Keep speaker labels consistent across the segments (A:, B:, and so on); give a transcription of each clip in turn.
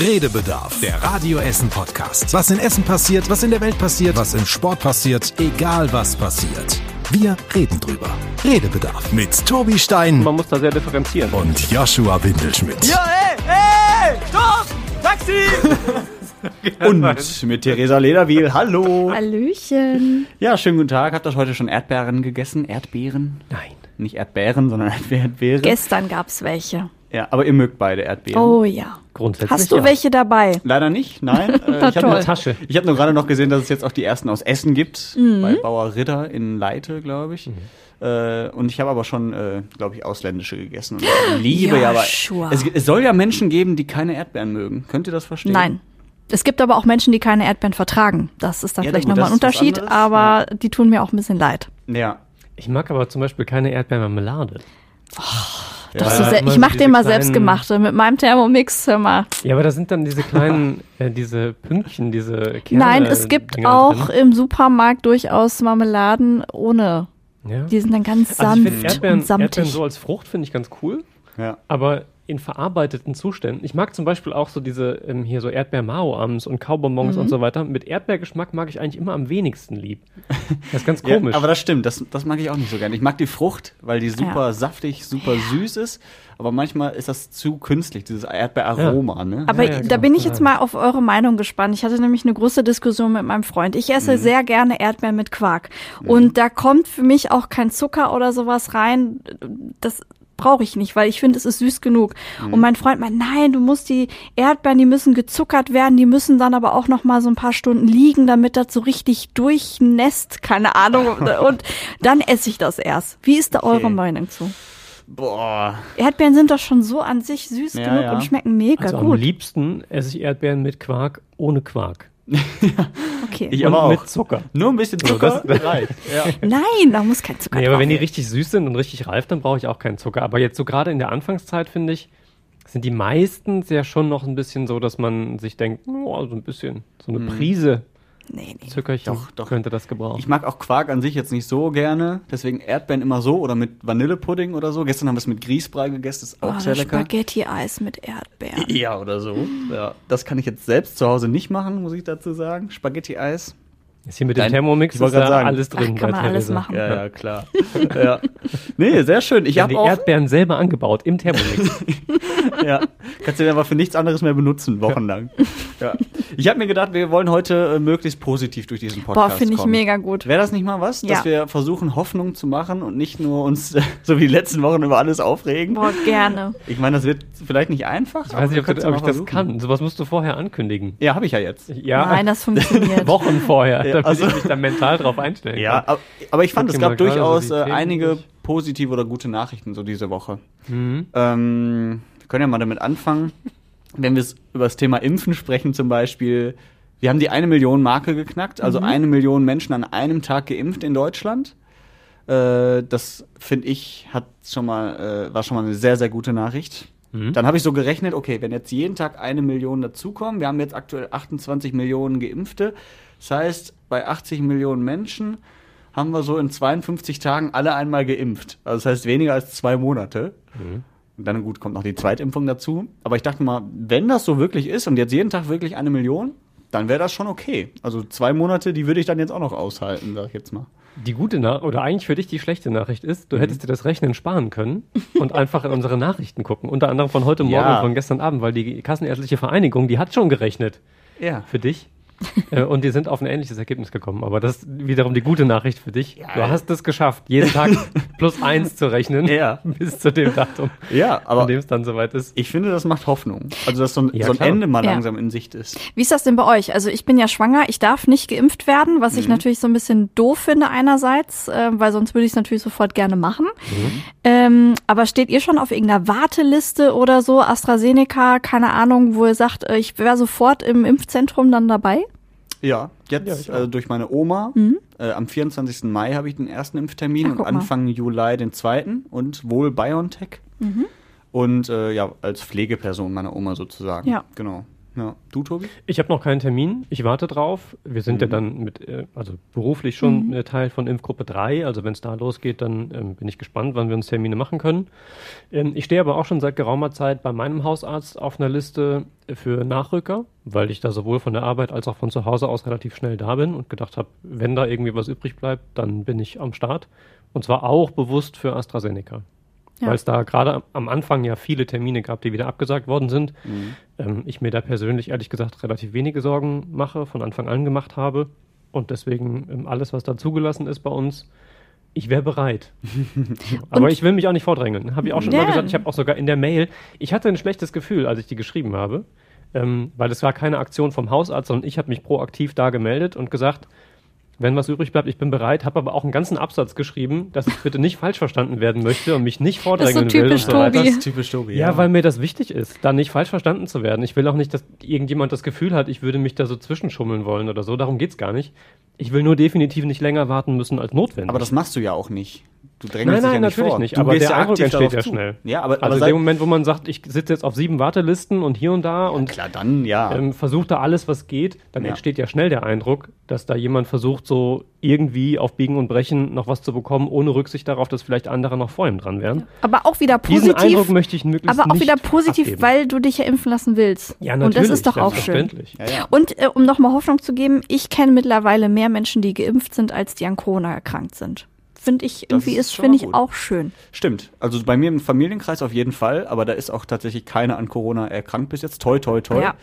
A: Redebedarf, der Radio Essen Podcast. Was in Essen passiert, was in der Welt passiert, was im Sport passiert, egal was passiert. Wir reden drüber. Redebedarf mit Tobi Stein
B: Man muss da sehr differenzieren.
A: und Joshua Windelschmidt.
C: Ja, ey, ey, stopp! Taxi! Und mit Theresa Lederwiel, hallo.
D: Hallöchen.
C: Ja, schönen guten Tag. Habt ihr heute schon Erdbeeren gegessen? Erdbeeren?
B: Nein.
C: Nicht Erdbeeren, sondern Erdbeeren.
D: Gestern gab's welche.
C: Ja, aber ihr mögt beide Erdbeeren.
D: Oh ja.
B: Grundsätzlich
D: Hast du
B: ja.
D: welche dabei?
C: Leider nicht, nein. Äh, ich habe nur,
B: Tasche.
C: ich hab nur gerade noch gesehen, dass es jetzt auch die ersten aus Essen gibt.
D: Mhm.
C: Bei Bauer Ritter in Leite, glaube ich.
B: Mhm.
C: Äh, und ich habe aber schon, äh, glaube ich, ausländische gegessen. Und ich liebe ja, aber es, es soll ja Menschen geben, die keine Erdbeeren mögen. Könnt ihr das verstehen?
D: Nein. Es gibt aber auch Menschen, die keine Erdbeeren vertragen. Das ist dann
C: Ja,
D: vielleicht nochmal ein Unterschied, aber die tun mir auch ein bisschen leid.
C: Ja.
B: Ich mag aber zum Beispiel keine Erdbeermarmelade.
D: Doch
B: Ja,
D: so sehr, ich mache dir mal
B: kleinen-
D: selbstgemachte mit meinem Thermomix, hör mal.
B: Ja, aber da sind dann diese kleinen, äh, diese Pünktchen, diese Kerne.
D: Nein, es gibt
B: Dinger
D: auch
B: drin.
D: im Supermarkt durchaus Marmeladen ohne.
B: Ja.
D: Die sind dann ganz
B: Also ich
D: sanft
B: finde Erdbeeren,
D: und samtig.
B: Erdbeeren so als Frucht finde ich ganz cool,
C: Ja.
B: aber in verarbeiteten Zuständen. Ich mag zum Beispiel auch so diese, ähm, hier so Erdbeer-Mao-Ams und Kaubonbons
D: Mhm.
B: und so weiter. Mit Erdbeergeschmack mag ich eigentlich immer am wenigsten lieb. Das ist ganz
C: Ja,
B: komisch.
C: aber das stimmt, das, das mag ich auch nicht so gerne. Ich mag die Frucht, weil die super
D: Ja.
C: saftig, super süß ist. Aber manchmal ist das zu künstlich, dieses Erdbeeraroma. Ne?
D: Aber
B: Ja, ja,
D: da
B: genau.
D: bin ich jetzt mal auf eure Meinung gespannt. Ich hatte nämlich eine große Diskussion mit meinem Freund. Ich
C: Mhm.
D: esse sehr gerne Erdbeeren mit Quark. Und da kommt für mich auch kein Zucker oder sowas rein. Das brauche ich nicht, weil ich finde, es ist süß genug.
C: Mhm.
D: Und mein Freund meint, nein, du musst die Erdbeeren, die müssen gezuckert werden, die müssen dann aber auch noch mal so ein paar Stunden liegen, damit das so richtig durchnässt, keine Ahnung. Und dann esse ich das erst. Wie ist da eure
C: Okay.
D: Meinung zu?
C: Boah.
D: Erdbeeren sind doch schon so an sich süß
C: Ja,
D: genug
C: ja.
D: und schmecken mega
B: also am
D: gut.
B: liebsten esse ich Erdbeeren mit Quark ohne Quark.
D: Okay.
C: Ich aber auch.
B: mit Zucker.
C: Nur ein bisschen Zucker reicht. Ja.
D: Nein, da muss kein Zucker
B: Nee, aber wenn die richtig süß sind und richtig reif, dann brauche ich auch keinen Zucker. Aber jetzt so gerade in der Anfangszeit, finde ich, sind die meistens ja schon noch ein bisschen so, dass man sich denkt, oh, so ein bisschen, so eine Prise
D: Nee, nee.
B: Zuckerchen
C: Doch, doch.
B: könnte das gebrauchen.
C: Ich mag auch Quark an sich jetzt nicht so gerne. Deswegen Erdbeeren immer so oder mit Vanillepudding oder so. Gestern haben wir es mit Grießbrei gegessen. Ist auch
D: Oh,
C: sehr lecker.
D: Spaghetti-Eis mit Erdbeeren.
C: Ja, oder so. Ja. Das kann ich jetzt selbst zu Hause nicht machen, muss ich dazu sagen. Spaghetti-Eis.
B: Ist hier mit dem
C: Dein-
B: Thermomix ist da
C: sagen.
B: alles drin.
D: Ach, kann
B: bei
D: man alles
B: Theresa.
D: machen.
C: Ja, ja, klar. ja. Nee, sehr schön. Ich
B: Ja,
C: habe
B: die
C: auch.
B: Erdbeeren selber angebaut im Thermomix.
C: Ja, kannst du den aber für nichts anderes mehr benutzen, wochenlang. Ja. Ich habe mir gedacht, wir wollen heute äh, möglichst positiv durch diesen Podcast
D: Boah, finde ich
C: kommen.
D: mega gut.
C: Wäre das nicht mal was, dass
D: Ja.
C: wir versuchen, Hoffnung zu machen und nicht nur uns, äh, so wie die letzten Wochen, über alles aufregen?
D: Boah, gerne.
C: Ich meine, das wird vielleicht nicht einfach.
B: Ich weiß nicht, ob, ob ich das
C: versuchen.
B: kann. Sowas musst du vorher ankündigen.
C: Ja, habe ich ja jetzt.
B: Ja,
D: Nein, das funktioniert.
B: Wochen vorher,
C: Ja,
B: damit
C: also-
B: ich mich da mental drauf einstellen
C: Ja,
B: kann.
C: aber, aber ich fand,
B: Guck
C: es gab durchaus
B: so
C: äh,
B: Themen
C: einige positive oder gute Nachrichten so diese Woche.
B: Mhm.
C: Ähm, wir können ja mal damit anfangen. Wenn wir über das Thema Impfen sprechen zum Beispiel, wir haben die eine Million Marke geknackt, also eine Million Menschen an einem Tag geimpft in Deutschland. Äh, das finde ich hat schon mal äh, war schon mal eine sehr sehr gute Nachricht.
B: Mhm.
C: Dann habe ich so gerechnet, okay, wenn jetzt jeden Tag eine Million dazukommen, wir haben jetzt aktuell 28 Millionen Geimpfte, das heißt bei 80 Millionen Menschen haben wir so in 52 Tagen alle einmal geimpft. Also das heißt weniger als zwei Monate. Und dann gut kommt noch die Zweitimpfung dazu. Aber ich dachte mal, wenn das so wirklich ist und jetzt jeden Tag wirklich eine Million, dann wäre das schon okay. Also zwei Monate, die würde ich dann jetzt auch noch aushalten, sag ich jetzt mal.
B: Die gute Nachricht, oder eigentlich für dich die schlechte Nachricht ist,
C: Mhm.
B: du hättest dir das Rechnen sparen können und einfach in unsere Nachrichten gucken. Unter anderem von heute Morgen
C: Ja.
B: und von gestern Abend, weil die Kassenärztliche Vereinigung, die hat schon gerechnet
C: Ja.
B: für dich. Äh, und die sind auf ein ähnliches Ergebnis gekommen. Aber das ist wiederum die gute Nachricht für dich. du hast es geschafft, jeden Tag plus eins zu rechnen
C: Ja.
B: bis zu dem Datum,
C: Ja,
B: an
C: aber
B: dem es dann soweit ist.
C: ich finde, das macht Hoffnung. Also, dass so ein,
B: Ja,
C: so ein. Ende mal
D: Ja.
C: langsam in Sicht ist.
D: Wie ist das denn bei euch? Also ich bin ja schwanger, ich darf nicht geimpft werden, was ich
C: Mhm.
D: natürlich so ein bisschen doof finde einerseits, äh, weil sonst würde ich es natürlich sofort gerne machen.
C: Mhm.
D: Ähm, aber steht ihr schon auf irgendeiner Warteliste oder so, AstraZeneca, keine Ahnung, wo ihr sagt, äh, ich wäre sofort im Impfzentrum dann dabei?
C: Ja,
B: Ja,
C: jetzt
B: auch.
C: äh, durch meine Oma. Äh, am 24. Mai habe ich den ersten Impftermin
D: Ach,
C: und
D: guck mal.
C: Anfang Juli den zweiten und wohl BioNTech.
D: Mhm.
C: Und äh, ja, als Pflegeperson meiner Oma sozusagen.
D: Ja.
C: Genau. Ja. Du, Tobi?
B: Ich habe noch keinen Termin. Ich warte drauf. Wir sind ja
C: Mhm.
B: dann mit, äh, also beruflich schon äh, Teil von Impfgruppe 3. Also wenn es da losgeht, dann ähm, bin ich gespannt, wann wir uns Termine machen können. Ähm, ich stehe aber auch schon seit geraumer Zeit bei meinem Hausarzt auf einer Liste für Nachrücker, weil ich da sowohl von der Arbeit als auch von zu Hause aus relativ schnell da bin und gedacht habe, wenn da irgendwie was übrig bleibt, dann bin ich am Start. Und zwar auch bewusst für AstraZeneca.
D: Ja.
B: Weil es da gerade am Anfang ja viele Termine gab, die wieder abgesagt worden sind. Ähm, ich mir da persönlich ehrlich gesagt relativ wenige Sorgen mache, von Anfang an gemacht habe. Und deswegen ähm, alles, was da zugelassen ist bei uns, ich wäre bereit. Aber ich will mich auch nicht vordrängeln. Habe ich auch schon
D: Ja.
B: mal gesagt. Ich habe auch sogar in der Mail, ich hatte ein schlechtes Gefühl, als ich die geschrieben habe, ähm, weil es war keine Aktion vom Hausarzt, sondern ich habe mich proaktiv da gemeldet und gesagt, wenn was übrig bleibt, ich bin bereit, habe aber auch einen ganzen Absatz geschrieben, dass ich bitte nicht falsch verstanden werden möchte und mich nicht
D: ist so
B: vordrängeln will.
D: typisch
B: und so weiter.
D: Tobi.
C: Das ist typisch Tobi.
B: Ja, weil mir das wichtig ist, da nicht falsch verstanden zu werden. Ich will auch nicht, dass irgendjemand das Gefühl hat, ich würde mich da so zwischenschummeln wollen oder so. Darum geht's gar nicht. Ich will nur definitiv nicht länger warten müssen als notwendig.
C: Aber das machst du ja auch nicht. Du
B: Nein,
C: drängelst dich
B: nein,
C: ja nicht
B: natürlich
C: vor.
B: nicht.
C: Du
B: aber der
C: ja
B: Eindruck entsteht ja
C: zu.
B: schnell.
C: Ja, aber,
B: also in dem Moment, wo man sagt, ich sitze jetzt auf sieben Wartelisten und hier und da und
C: klar, dann ja.
B: ähm, versucht da alles, was geht, dann
C: Ja.
B: entsteht ja schnell der Eindruck, dass da jemand versucht, so irgendwie auf Biegen und Brechen noch was zu bekommen, ohne Rücksicht darauf, dass vielleicht andere noch vor ihm dran wären.
D: Aber auch wieder
B: Diesen
D: positiv.
B: Eindruck möchte ich möglichst
D: aber auch
B: nicht
D: wieder positiv,
B: abgeben.
D: weil du dich ja impfen lassen willst.
B: ja,
D: Und
B: natürlich,
D: das ist doch auch schön.
C: ja, ja.
D: Und äh, um nochmal Hoffnung zu geben, ich kenne mittlerweile mehr Menschen, die geimpft sind, als die an Corona erkrankt sind. Finde ich,
C: Das
D: irgendwie
C: ist
D: finde ich
C: gut.
D: auch schön.
C: Stimmt. Also bei mir im Familienkreis auf jeden Fall, aber da ist auch tatsächlich keiner an Corona erkrankt bis jetzt. Toi, toi, toi.
D: Ja.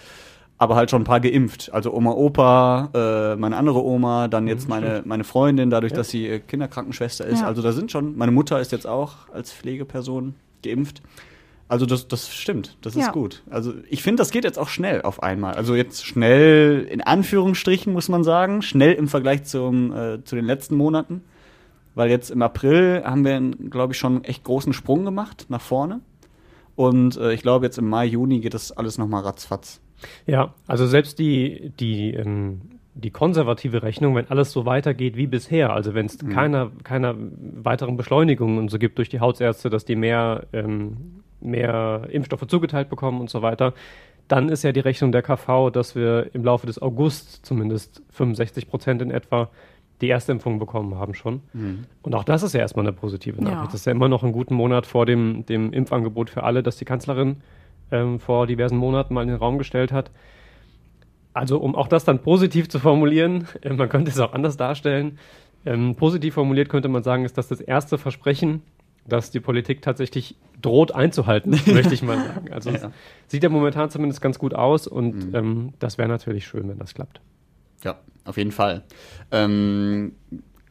C: Aber halt schon ein paar geimpft. Also Oma, Opa, äh, meine andere Oma, dann
B: Mhm,
C: jetzt meine, meine Freundin, dadurch, dass sie äh, Kinderkrankenschwester ist.
D: Ja.
C: Also da sind schon, meine Mutter ist jetzt auch als Pflegeperson geimpft. Also das, das stimmt, das ist
D: Ja.
C: gut. Also ich finde, das geht jetzt auch schnell auf einmal. Also jetzt schnell in Anführungsstrichen muss man sagen, schnell im Vergleich zum, äh, zu den letzten Monaten. Weil jetzt im April haben wir, glaube ich, schon einen echt großen Sprung gemacht nach vorne. Und äh, ich glaube, jetzt im Mai, Juni geht das alles nochmal ratzfatz.
B: Ja, also selbst die, die, ähm, die konservative Rechnung, wenn alles so weitergeht wie bisher, also wenn es keiner, keiner weiteren Beschleunigungen und so gibt durch die Hausärzte, dass die mehr, ähm, mehr Impfstoffe zugeteilt bekommen und so weiter, dann ist ja die Rechnung der KV, dass wir im Laufe des August zumindest 65 Prozent in etwa die erste Impfung bekommen haben schon. Und auch das ist ja erstmal eine positive Nachricht.
D: Ja.
B: Das ist ja immer noch einen guten Monat vor dem, dem Impfangebot für alle, das die Kanzlerin ähm, vor diversen Monaten mal in den Raum gestellt hat. Also um auch das dann positiv zu formulieren, äh, man könnte es auch anders darstellen. Ähm, positiv formuliert könnte man sagen, ist das das erste Versprechen, das die Politik tatsächlich droht einzuhalten, möchte ich mal sagen. Also
C: Ja.
B: sieht ja momentan zumindest ganz gut aus und ähm, das wäre natürlich schön, wenn das klappt.
C: Ja, auf jeden Fall. Ähm,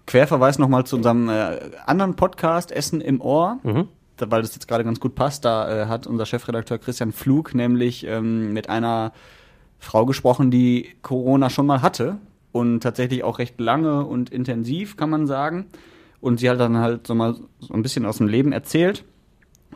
C: Querverweis nochmal zu unserem äh, anderen Podcast Essen im Ohr,
B: Mhm.
C: Weil das jetzt gerade ganz gut passt. Da äh, hat unser Chefredakteur Christian Flug nämlich ähm, mit einer Frau gesprochen, die Corona schon mal hatte und tatsächlich auch recht lange und intensiv, kann man sagen. Und sie hat dann halt so mal so ein bisschen aus dem Leben erzählt.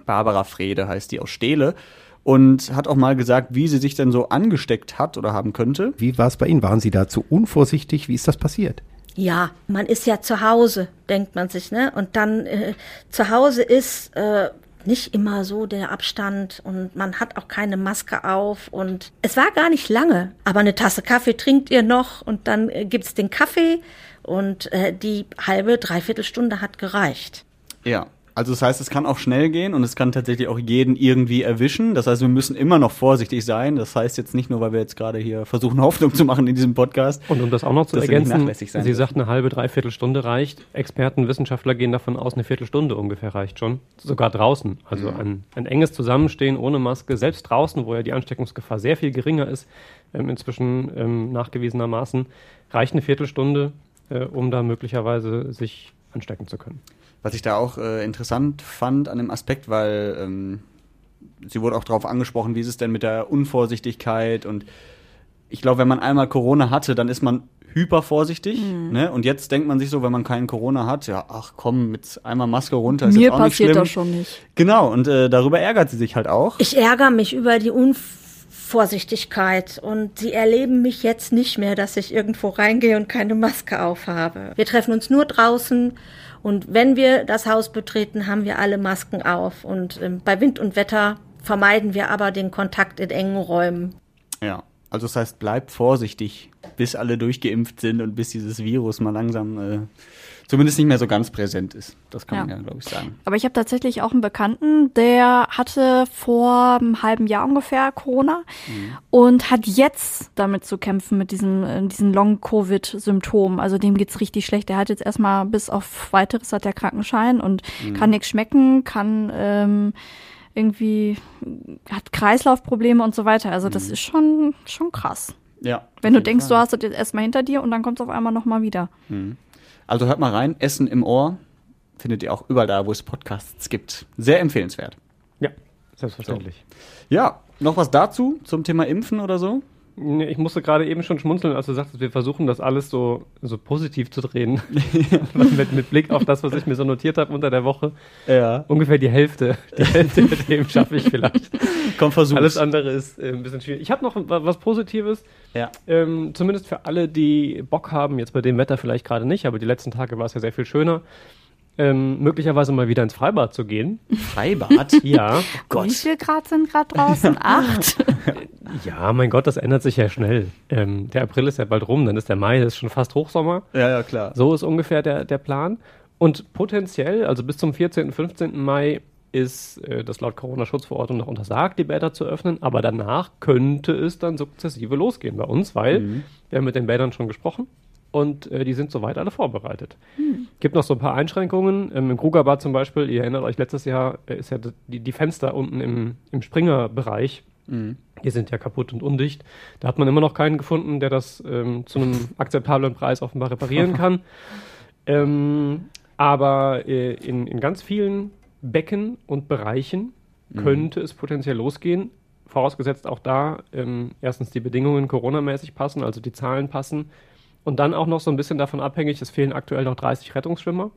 C: Barbara Frede heißt die aus Steele. Und hat auch mal gesagt, wie sie sich denn so angesteckt hat oder haben könnte.
E: Wie war es bei Ihnen? Waren Sie da zu unvorsichtig? Wie ist das passiert?
F: Ja, man ist ja zu Hause, denkt man sich, ne? Und dann äh, zu Hause ist äh, nicht immer so der Abstand und man hat auch keine Maske auf und es war gar nicht lange, aber eine Tasse Kaffee trinkt ihr noch und dann äh, gibt's den Kaffee und äh, die halbe, dreiviertel Stunde hat gereicht.
C: Ja, also das heißt, es kann auch schnell gehen und es kann tatsächlich auch jeden irgendwie erwischen. Das heißt, wir müssen immer noch vorsichtig sein. Das heißt jetzt nicht nur, weil wir jetzt gerade hier versuchen, Hoffnung zu machen in diesem Podcast.
B: Und um das auch noch zu ergänzen, sie sagt, eine halbe, dreiviertel Stunde reicht. Experten, Wissenschaftler gehen davon aus, eine Viertelstunde ungefähr reicht schon. Sogar draußen. Also ein, ein enges Zusammenstehen ohne Maske, selbst draußen, wo ja die Ansteckungsgefahr sehr viel geringer ist, ähm, inzwischen ähm, nachgewiesenermaßen, reicht eine Viertelstunde, äh, um da möglicherweise sich anstecken zu können.
C: Was ich da auch äh, interessant fand an dem Aspekt, weil ähm, sie wurde auch darauf angesprochen, wie ist es denn mit der Unvorsichtigkeit und ich glaube, wenn man einmal Corona hatte, dann ist man hypervorsichtig. Ne? Und jetzt denkt man sich so, wenn man keinen Corona hat, ja, ach komm, mit einmal Maske runter ist
D: Mir
C: jetzt auch nicht
D: passiert
C: schlimm.
D: das schon nicht.
C: Genau, und äh, darüber ärgert sie sich halt auch.
F: Ich ärgere mich über die Unvorsichtigkeit und sie erleben mich jetzt nicht mehr, dass ich irgendwo reingehe und keine Maske aufhabe. Wir treffen uns nur draußen und wenn wir das Haus betreten, haben wir alle Masken auf und ähm, bei Wind und Wetter vermeiden wir aber den Kontakt in engen Räumen.
C: Ja, Also das heißt, bleibt vorsichtig, bis alle durchgeimpft sind und bis dieses Virus mal langsam äh, zumindest nicht mehr so ganz präsent ist. Das kann man
D: Ja.
C: ja, glaube ich, sagen.
D: Aber ich habe tatsächlich auch einen Bekannten, der hatte vor einem halben Jahr ungefähr Corona und hat jetzt damit zu kämpfen mit diesen, äh, diesen Long-Covid-Symptomen. Also dem geht's richtig schlecht. Der hat jetzt erstmal bis auf weiteres hat der Krankenschein und kann nichts schmecken, kann ähm, irgendwie hat Kreislaufprobleme und so weiter. Also das ist schon schon krass.
C: Ja.
D: Wenn du denkst,
C: Fall.
D: du hast das jetzt erstmal hinter dir und dann kommt's auf einmal nochmal wieder.
C: Also hört mal rein, Essen im Ohr findet ihr auch überall da, wo es Podcasts gibt. Sehr empfehlenswert.
B: Ja, selbstverständlich.
C: Ja, noch was dazu zum Thema Impfen oder so?
B: Ich musste gerade eben schon schmunzeln, als du sagtest, wir versuchen das alles so, so positiv zu drehen. mit, mit Blick auf das, was ich mir so notiert habe unter der Woche.
C: Ja.
B: Ungefähr die Hälfte. Die Hälfte der Themen schaffe ich vielleicht.
C: Komm, versuch's.
B: Alles andere ist äh, ein bisschen schwierig. Ich habe noch wa- was Positives.
C: Ja.
B: Ähm, zumindest für alle, die Bock haben, jetzt bei dem Wetter vielleicht gerade nicht, aber die letzten Tage war es ja sehr viel schöner, ähm, möglicherweise mal wieder ins Freibad zu gehen.
C: Freibad?
B: Ja.
D: Wie viel Grad sind gerade draußen? Acht?
B: Ja, mein Gott, das ändert sich ja schnell. Ähm, der April ist ja bald rum, dann ist der Mai, das ist schon fast Hochsommer.
C: ja, ja, klar.
B: So ist ungefähr der, der Plan. Und potenziell, also bis zum 14., 15. Mai, ist äh, das laut Corona-Schutzverordnung noch untersagt, die Bäder zu öffnen. Aber danach könnte es dann sukzessive losgehen bei uns, weil wir haben mit den Bädern schon gesprochen und äh, die sind soweit alle vorbereitet. Gibt noch so ein paar Einschränkungen. Ähm, Im Krugerbad zum Beispiel, ihr erinnert euch, letztes Jahr äh, ist ja die, die Fenster unten im, im Springerbereich, die sind ja kaputt und undicht. Da hat man immer noch keinen gefunden, der das ähm, zu einem akzeptablen Preis offenbar reparieren kann. ähm, aber äh, in, in ganz vielen Becken und Bereichen könnte es potenziell losgehen. Vorausgesetzt auch da ähm, erstens die Bedingungen Corona-mäßig passen, also die Zahlen passen. Und dann auch noch so ein bisschen davon abhängig, es fehlen aktuell noch 30 Rettungsschwimmer.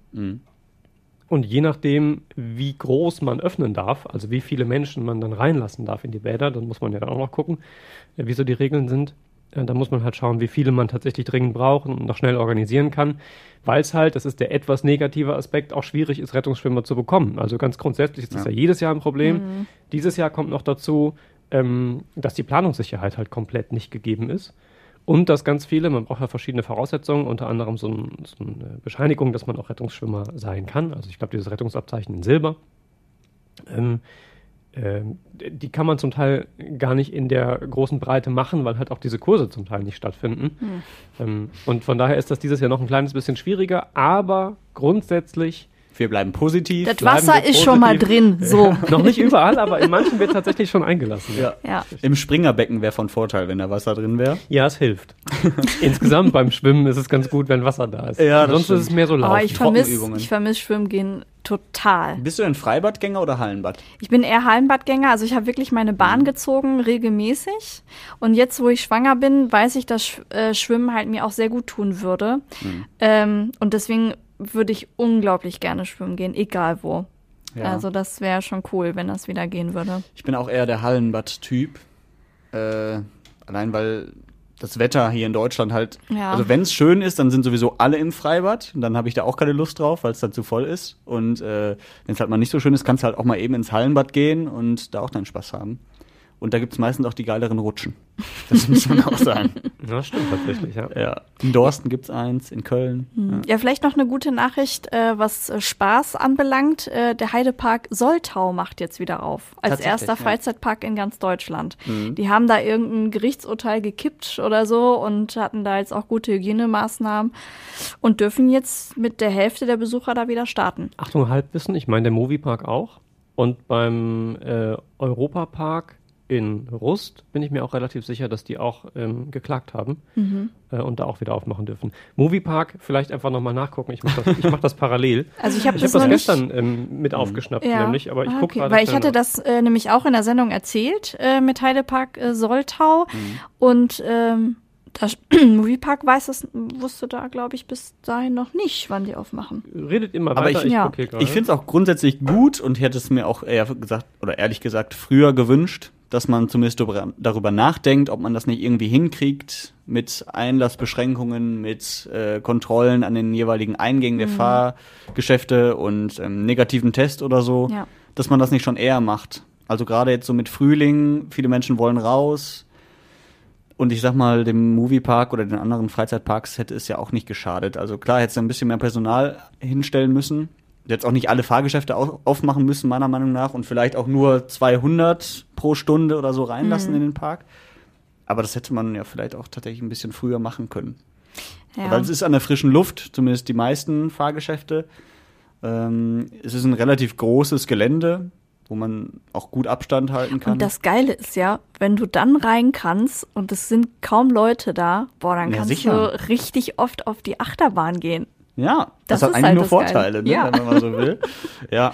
B: Und je nachdem, wie groß man öffnen darf, also wie viele Menschen man dann reinlassen darf in die Bäder, dann muss man ja dann auch noch gucken, äh, wie so die Regeln sind. Äh, Da muss man halt schauen, wie viele man tatsächlich dringend braucht und noch schnell organisieren kann, weil es halt, das ist der etwas negative Aspekt, auch schwierig ist, Rettungsschwimmer zu bekommen. Also ganz grundsätzlich ist das ja, jedes Jahr ein Problem. Dieses Jahr kommt noch dazu, ähm, dass die Planungssicherheit halt komplett nicht gegeben ist. Und dass ganz viele, man braucht ja verschiedene Voraussetzungen, unter anderem so, ein, so eine Bescheinigung, dass man auch Rettungsschwimmer sein kann. Also ich glaube, dieses Rettungsabzeichen in Silber. Ähm, ähm, die kann man zum Teil gar nicht in der großen Breite machen, weil halt auch diese Kurse zum Teil nicht stattfinden. Ähm, und von daher ist das dieses Jahr noch ein kleines bisschen schwieriger, aber grundsätzlich
C: Wir bleiben positiv.
D: Das
B: Bleiben
D: Wasser ist schon mal drin. So.
B: noch nicht überall, aber in manchen wird tatsächlich schon eingelassen.
C: Ja.
D: Ja.
C: Im Springerbecken wäre von Vorteil, wenn da Wasser drin wäre.
B: Ja, es hilft. Insgesamt beim Schwimmen ist es ganz gut, wenn Wasser da ist.
C: Ja,
B: Sonst
C: stimmt.
B: ist es mehr so laut.
D: Aber ich vermisse vermiss Schwimmen gehen total.
C: Bist du ein Freibadgänger oder Hallenbad?
D: Ich bin eher Hallenbadgänger, also ich habe wirklich meine Bahn gezogen, regelmäßig. Und jetzt, wo ich schwanger bin, weiß ich, dass äh, Schwimmen halt mir auch sehr gut tun würde. Ähm, und deswegen würde ich unglaublich gerne schwimmen gehen, egal wo.
C: Ja.
D: Also das wäre schon cool, wenn das wieder gehen würde.
C: Ich bin auch eher der Hallenbad-Typ. Äh, allein weil das Wetter hier in Deutschland halt,
D: Ja.
C: also wenn es schön ist, dann sind sowieso alle im Freibad. Und dann habe ich da auch keine Lust drauf, weil es dann zu voll ist. Und äh, wenn es halt mal nicht so schön ist, kannst du halt auch mal eben ins Hallenbad gehen und da auch deinen Spaß haben. Und da gibt's meistens auch die geileren Rutschen. Das muss man auch sagen.
B: Ja, stimmt tatsächlich, ja.
C: Ja. In Dorsten gibt's eins, in Köln.
D: Ja, vielleicht noch eine gute Nachricht, äh, was äh, Spaß anbelangt. Äh, der Heidepark Soltau macht jetzt wieder auf. Als erster
C: ja.
D: Freizeitpark in ganz Deutschland. Die haben da irgendein Gerichtsurteil gekippt oder so und hatten da jetzt auch gute Hygienemaßnahmen und dürfen jetzt mit der Hälfte der Besucher da wieder starten.
B: Achtung, Halbwissen, ich meine der Moviepark auch. Und beim äh, Europapark in Rust bin ich mir auch relativ sicher, dass die auch ähm, geklagt haben äh, und da auch wieder aufmachen dürfen. Moviepark, vielleicht einfach nochmal nachgucken. Ich mache das, ich mach das parallel.
D: Also ich habe
B: Ich
D: das
B: habe
D: noch
B: das
D: nicht.
B: gestern ähm, mit aufgeschnappt,
D: Ja.
B: nämlich, aber ich
D: Ah,
B: gucke
D: okay.
B: gerade.
D: Weil ich hatte
B: nach.
D: das äh, nämlich auch in der Sendung erzählt äh, mit Heidepark äh, Soltau
B: Mhm.
D: und ähm, das Moviepark weiß das, wusste da, glaube ich, bis dahin noch nicht, wann die aufmachen.
B: Redet immer
C: Aber
B: weiter,
C: ich-
B: ich,
D: Ja.
C: Ich finde es auch grundsätzlich gut und hätte es mir auch eher gesagt, oder ehrlich gesagt, früher gewünscht, dass man zumindest darüber- nachdenkt, ob man das nicht irgendwie hinkriegt mit Einlassbeschränkungen, mit äh, Kontrollen an den jeweiligen Eingängen der Fahrgeschäfte und ähm, negativen Test oder so,
D: Ja.
C: dass man das nicht schon eher macht. Also gerade jetzt so mit Frühling, viele Menschen wollen raus. Und ich sag mal, dem Moviepark oder den anderen Freizeitparks hätte es ja auch nicht geschadet. Also klar, hätte es ein bisschen mehr Personal hinstellen müssen. Jetzt auch nicht alle Fahrgeschäfte au- aufmachen müssen, meiner Meinung nach. Und vielleicht auch nur 200 pro Stunde oder so reinlassen in den Park. Aber das hätte man ja vielleicht auch tatsächlich ein bisschen früher machen können.
D: Ja.
C: Weil es ist an der frischen Luft, zumindest die meisten Fahrgeschäfte. Ähm, es ist ein relativ großes Gelände, wo man auch gut Abstand halten kann.
D: Und das Geile ist ja, wenn du dann rein kannst und es sind kaum Leute da, boah, dann
C: Ja,
D: kannst
C: sicher.
D: du richtig oft auf die Achterbahn gehen.
C: Ja, das,
D: Das
C: hat
D: ist
C: eigentlich
D: halt
C: nur. Vorteile, ne,
D: Ja.
C: wenn man mal so will. ja.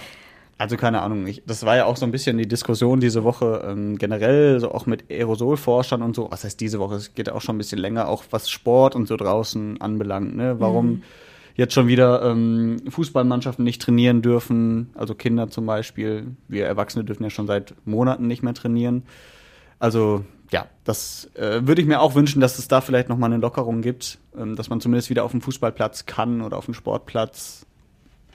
C: Also keine Ahnung, ich, das war ja auch so ein bisschen die Diskussion diese Woche ähm, generell, so auch mit Aerosolforschern und so. Was heißt diese Woche? Es geht ja auch schon ein bisschen länger, auch was Sport und so draußen anbelangt. Ne? Warum
D: Mhm.
C: jetzt schon wieder ähm, Fußballmannschaften nicht trainieren dürfen, also Kinder zum Beispiel. Wir Erwachsene dürfen ja schon seit Monaten nicht mehr trainieren. Also ja, das äh, würde ich mir auch wünschen, dass es da vielleicht noch mal eine Lockerung gibt, ähm, dass man zumindest wieder auf dem Fußballplatz kann oder auf dem Sportplatz.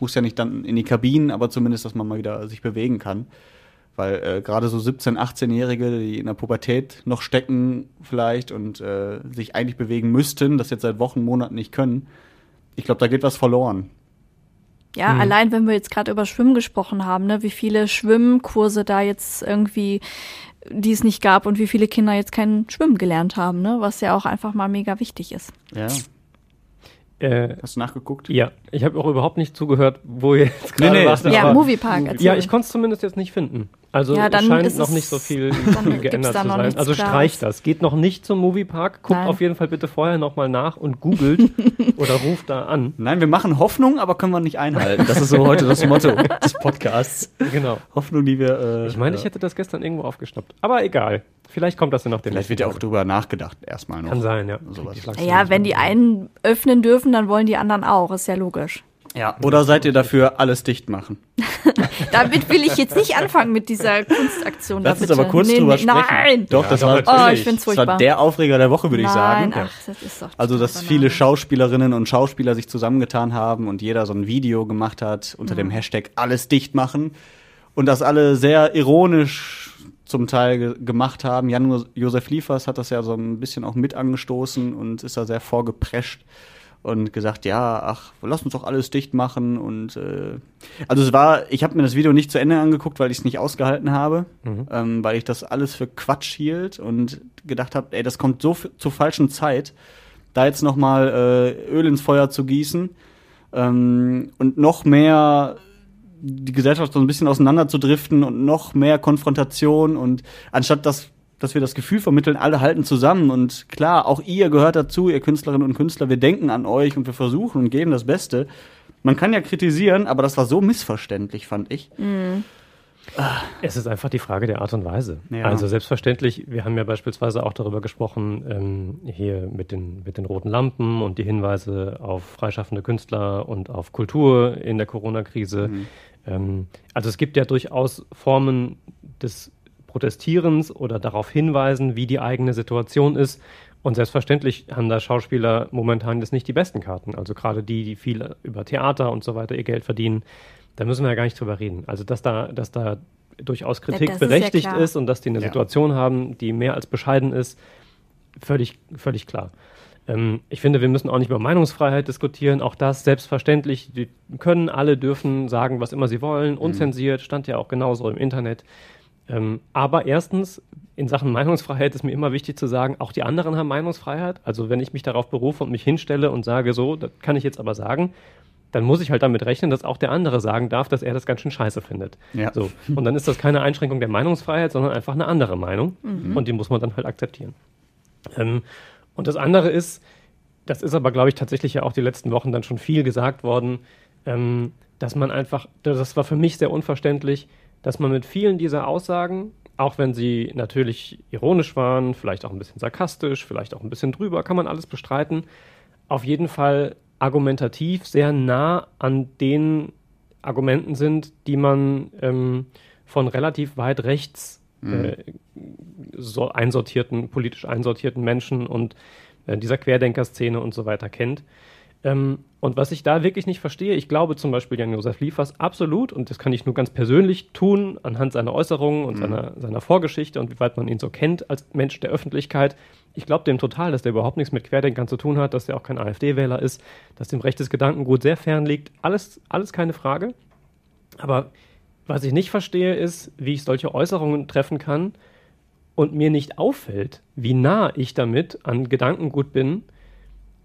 C: Muss ja nicht dann in die Kabinen, aber zumindest, dass man mal wieder sich bewegen kann. Weil äh, gerade so 17-, 18-Jährige, die in der Pubertät noch stecken vielleicht und äh, sich eigentlich bewegen müssten, das jetzt seit Wochen, Monaten nicht können, ich glaube, da geht was verloren.
D: Ja, allein wenn wir jetzt gerade über Schwimmen gesprochen haben, ne, wie viele Schwimmkurse da jetzt irgendwie, die es nicht gab und wie viele Kinder jetzt kein Schwimmen gelernt haben, ne, was ja auch einfach mal mega wichtig ist.
C: Ja.
B: Äh,
C: Hast du nachgeguckt?
B: ja, ich habe auch überhaupt nicht zugehört, wo ihr jetzt
C: Nee,
B: gerade
C: nee,
B: wart,
C: Ja,
D: Ja, Moviepark. erzähl.
B: Ja, ich konnte es zumindest jetzt nicht finden. Also
D: Ja,
B: scheint
D: ist
B: noch
D: es-
B: nicht so viel geändert zu sein. Also streicht das. Geht noch nicht zum Moviepark. Guckt
D: Nein.
B: auf jeden Fall bitte vorher nochmal nach und googelt oder ruft da an.
C: Nein, wir machen Hoffnung, aber können wir nicht einhalten. Das ist so heute das Motto des Podcasts.
B: Genau.
C: Hoffnung, die wir. Äh,
B: Ich meine,
C: ja.
B: ich hätte das gestern irgendwo aufgeschnappt. Aber egal. Vielleicht kommt das ja noch den
C: Vielleicht wird ja auch drüber nachgedacht, erstmal noch.
B: Kann sein, ja.
C: Sowas.
D: Ja, wenn die einen öffnen dürfen, dann wollen die anderen auch, ist ja logisch.
C: Ja, oder seid ihr dafür, alles dicht machen?
D: Damit will ich jetzt nicht anfangen mit dieser Kunstaktion.
C: Lass uns aber kurz
D: nee,
C: drüber
D: nee,
C: sprechen.
D: Nein!
C: Doch, das
B: doch,
C: war.
D: Oh, ich find's
C: das war der Aufreger der Woche, würde ich
D: Nein,
C: sagen.
D: ach, das ist doch
C: Also, dass viele. Schauspielerinnen und Schauspieler sich zusammengetan haben und jeder so ein Video gemacht hat unter
D: Mhm.
C: dem Hashtag alles dicht machen und das alle sehr ironisch zum Teil ge gemacht haben. Jan Josef Liefers hat das ja so ein bisschen auch mit angestoßen und ist da sehr vorgeprescht und gesagt, ja, ach, lass uns doch alles dicht machen und äh, also es war, ich habe mir das Video nicht zu Ende angeguckt, weil ich es nicht ausgehalten habe, ähm, weil ich das alles für Quatsch hielt und gedacht habe, ey, das kommt so zur falschen Zeit, da jetzt noch mal äh, Öl ins Feuer zu gießen ähm, und noch mehr die Gesellschaft so ein bisschen auseinander zu driften und noch mehr Konfrontation und anstatt dass dass wir das Gefühl vermitteln, alle halten zusammen und klar, auch ihr gehört dazu, ihr Künstlerinnen und Künstler, wir denken an euch und wir versuchen und geben das Beste. Man kann ja kritisieren, aber das war so missverständlich, fand ich.
B: Es ist einfach die Frage der Art und Weise.
C: Ja.
B: Also selbstverständlich, wir haben ja beispielsweise auch darüber gesprochen, ähm, hier mit den, mit den roten Lampen und die Hinweise auf freischaffende Künstler und auf Kultur in der Corona-Krise. Ähm, also es gibt ja durchaus Formen des Protestierens oder darauf hinweisen, wie die eigene Situation ist. Und selbstverständlich haben da Schauspieler momentan jetzt nicht die besten Karten. Also gerade die, die viel über Theater und so weiter ihr Geld verdienen, da müssen wir ja gar nicht drüber reden. Also dass da, dass da durchaus Kritik
D: das ist ja
B: berechtigt
D: klar.
B: ist und dass die eine
C: Ja.
B: Situation haben, die mehr als bescheiden ist, völlig, völlig klar. Ähm, ich finde, wir müssen auch nicht über Meinungsfreiheit diskutieren. Auch das selbstverständlich. Die können alle dürfen sagen, was immer sie wollen. Unzensiert stand ja auch genauso im Internet. Ähm, aber erstens, in Sachen Meinungsfreiheit ist mir immer wichtig zu sagen, auch die anderen haben Meinungsfreiheit. Also wenn ich mich darauf berufe und mich hinstelle und sage, so, das kann ich jetzt aber sagen, dann muss ich halt damit rechnen, dass auch der andere sagen darf, dass er das ganz schön scheiße findet.
C: Ja.
B: So. Und dann ist das keine Einschränkung der Meinungsfreiheit, sondern einfach eine andere Meinung. Und die muss man dann halt akzeptieren. Ähm, und das andere ist, das ist aber, glaube ich, tatsächlich ja auch die letzten Wochen dann schon viel gesagt worden, ähm, dass man einfach, das war für mich sehr unverständlich, dass man mit vielen dieser Aussagen, auch wenn sie natürlich ironisch waren, vielleicht auch ein bisschen sarkastisch, vielleicht auch ein bisschen drüber, kann man alles bestreiten, auf jeden Fall argumentativ sehr nah an den Argumenten sind, die man ähm, von relativ weit rechts äh, so einsortierten, politisch einsortierten Menschen und äh, dieser Querdenkerszene und so weiter kennt. Ähm, und was ich da wirklich nicht verstehe, ich glaube zum Beispiel Jan-Josef Liefers absolut, und das kann ich nur ganz persönlich tun, anhand seiner Äußerungen und mhm. seiner, seiner Vorgeschichte und wie weit man ihn so kennt als Mensch der Öffentlichkeit. Ich glaube dem total, dass der überhaupt nichts mit Querdenkern zu tun hat, dass der auch kein AfD-Wähler ist, dass dem rechtes Gedankengut sehr fern liegt. Alles, alles keine Frage. Aber was ich nicht verstehe, ist, wie ich solche Äußerungen treffen kann und mir nicht auffällt, wie nah ich damit an Gedankengut bin,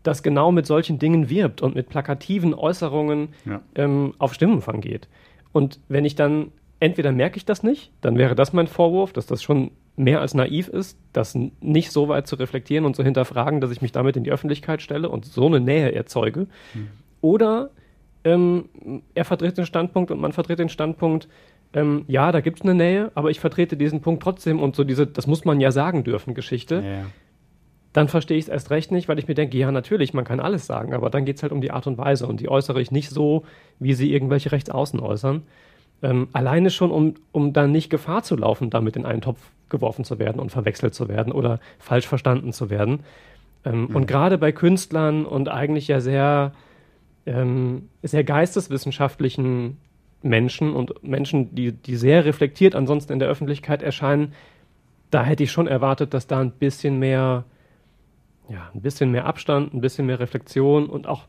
B: das genau mit solchen Dingen wirbt und mit plakativen Äußerungen ja. ähm, auf Stimmenfang geht. Und wenn ich dann, entweder merke ich das nicht, dann wäre das mein Vorwurf, dass das schon mehr als naiv ist, das nicht so weit zu reflektieren und zu hinterfragen, dass ich mich damit in die Öffentlichkeit stelle und so eine Nähe erzeuge. Mhm. Oder ähm, er vertritt den Standpunkt und man vertritt den Standpunkt, ähm, ja, da gibt es eine Nähe, aber ich vertrete diesen Punkt trotzdem und so diese, das muss man ja sagen dürfen, Geschichte. Ja. Dann verstehe ich es erst recht nicht, weil ich mir denke, ja, natürlich, man kann alles sagen, aber dann geht es halt um die Art und Weise und die äußere ich nicht so, wie sie irgendwelche Rechtsaußen äußern. Ähm, alleine schon, um, um dann nicht Gefahr zu laufen, damit in einen Topf geworfen zu werden und verwechselt zu werden oder falsch verstanden zu werden. Ähm, mhm. Und gerade bei Künstlern und eigentlich ja sehr, ähm, sehr geisteswissenschaftlichen Menschen und Menschen, die, die sehr reflektiert ansonsten in der Öffentlichkeit erscheinen, da hätte ich schon erwartet, dass da ein bisschen mehr, ja, ein bisschen mehr Abstand, ein bisschen mehr Reflexion und auch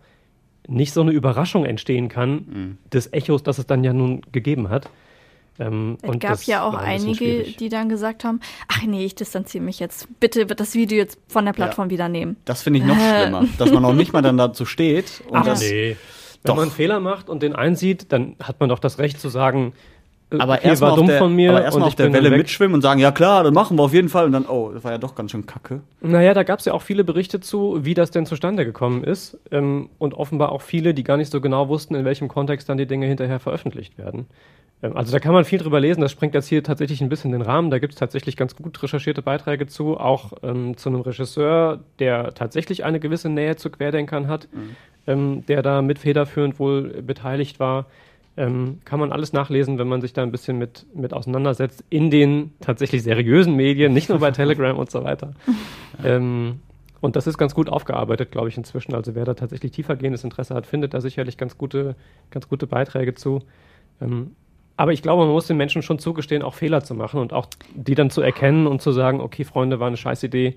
B: nicht so eine Überraschung entstehen kann mhm. des Echos, das es dann ja nun gegeben hat.
D: Ähm, es gab ja auch ein einige, die dann gesagt haben, ach nee, ich distanziere mich jetzt. Bitte wird das Video jetzt von der Plattform ja. wieder nehmen.
C: Das finde ich noch äh. schlimmer, dass man auch nicht mal dann dazu steht.
B: Und ach, das, nee. Wenn man einen Fehler macht und den einsieht, dann hat man doch das Recht zu sagen,
C: aber okay, erstmal dumm der, von mir. Aber erstmal auf der Welle mitschwimmen und sagen, ja klar, das machen wir auf jeden Fall. Und dann, oh, das war ja doch ganz schön kacke.
B: Naja, da gab es ja auch viele Berichte zu, wie das denn zustande gekommen ist. Ähm, und offenbar auch viele, die gar nicht so genau wussten, in welchem Kontext dann die Dinge hinterher veröffentlicht werden. Ähm, also da kann man viel drüber lesen. Das sprengt jetzt hier tatsächlich ein bisschen den Rahmen. Da gibt es tatsächlich ganz gut recherchierte Beiträge zu, auch ähm, zu einem Regisseur, der tatsächlich eine gewisse Nähe zu Querdenkern hat. Mhm ähm, der da mit federführend wohl beteiligt war. Ähm, kann man alles nachlesen, wenn man sich da ein bisschen mit, mit auseinandersetzt, in den tatsächlich seriösen Medien, nicht nur bei Telegram und so weiter. Ähm, und das ist ganz gut aufgearbeitet, glaube ich, inzwischen. Also wer da tatsächlich tiefergehendes Interesse hat, findet da sicherlich ganz gute, ganz gute Beiträge zu. Ähm, aber ich glaube, man muss den Menschen schon zugestehen, auch Fehler zu machen und auch die dann zu erkennen und zu sagen, okay, Freunde, war eine scheiß Idee.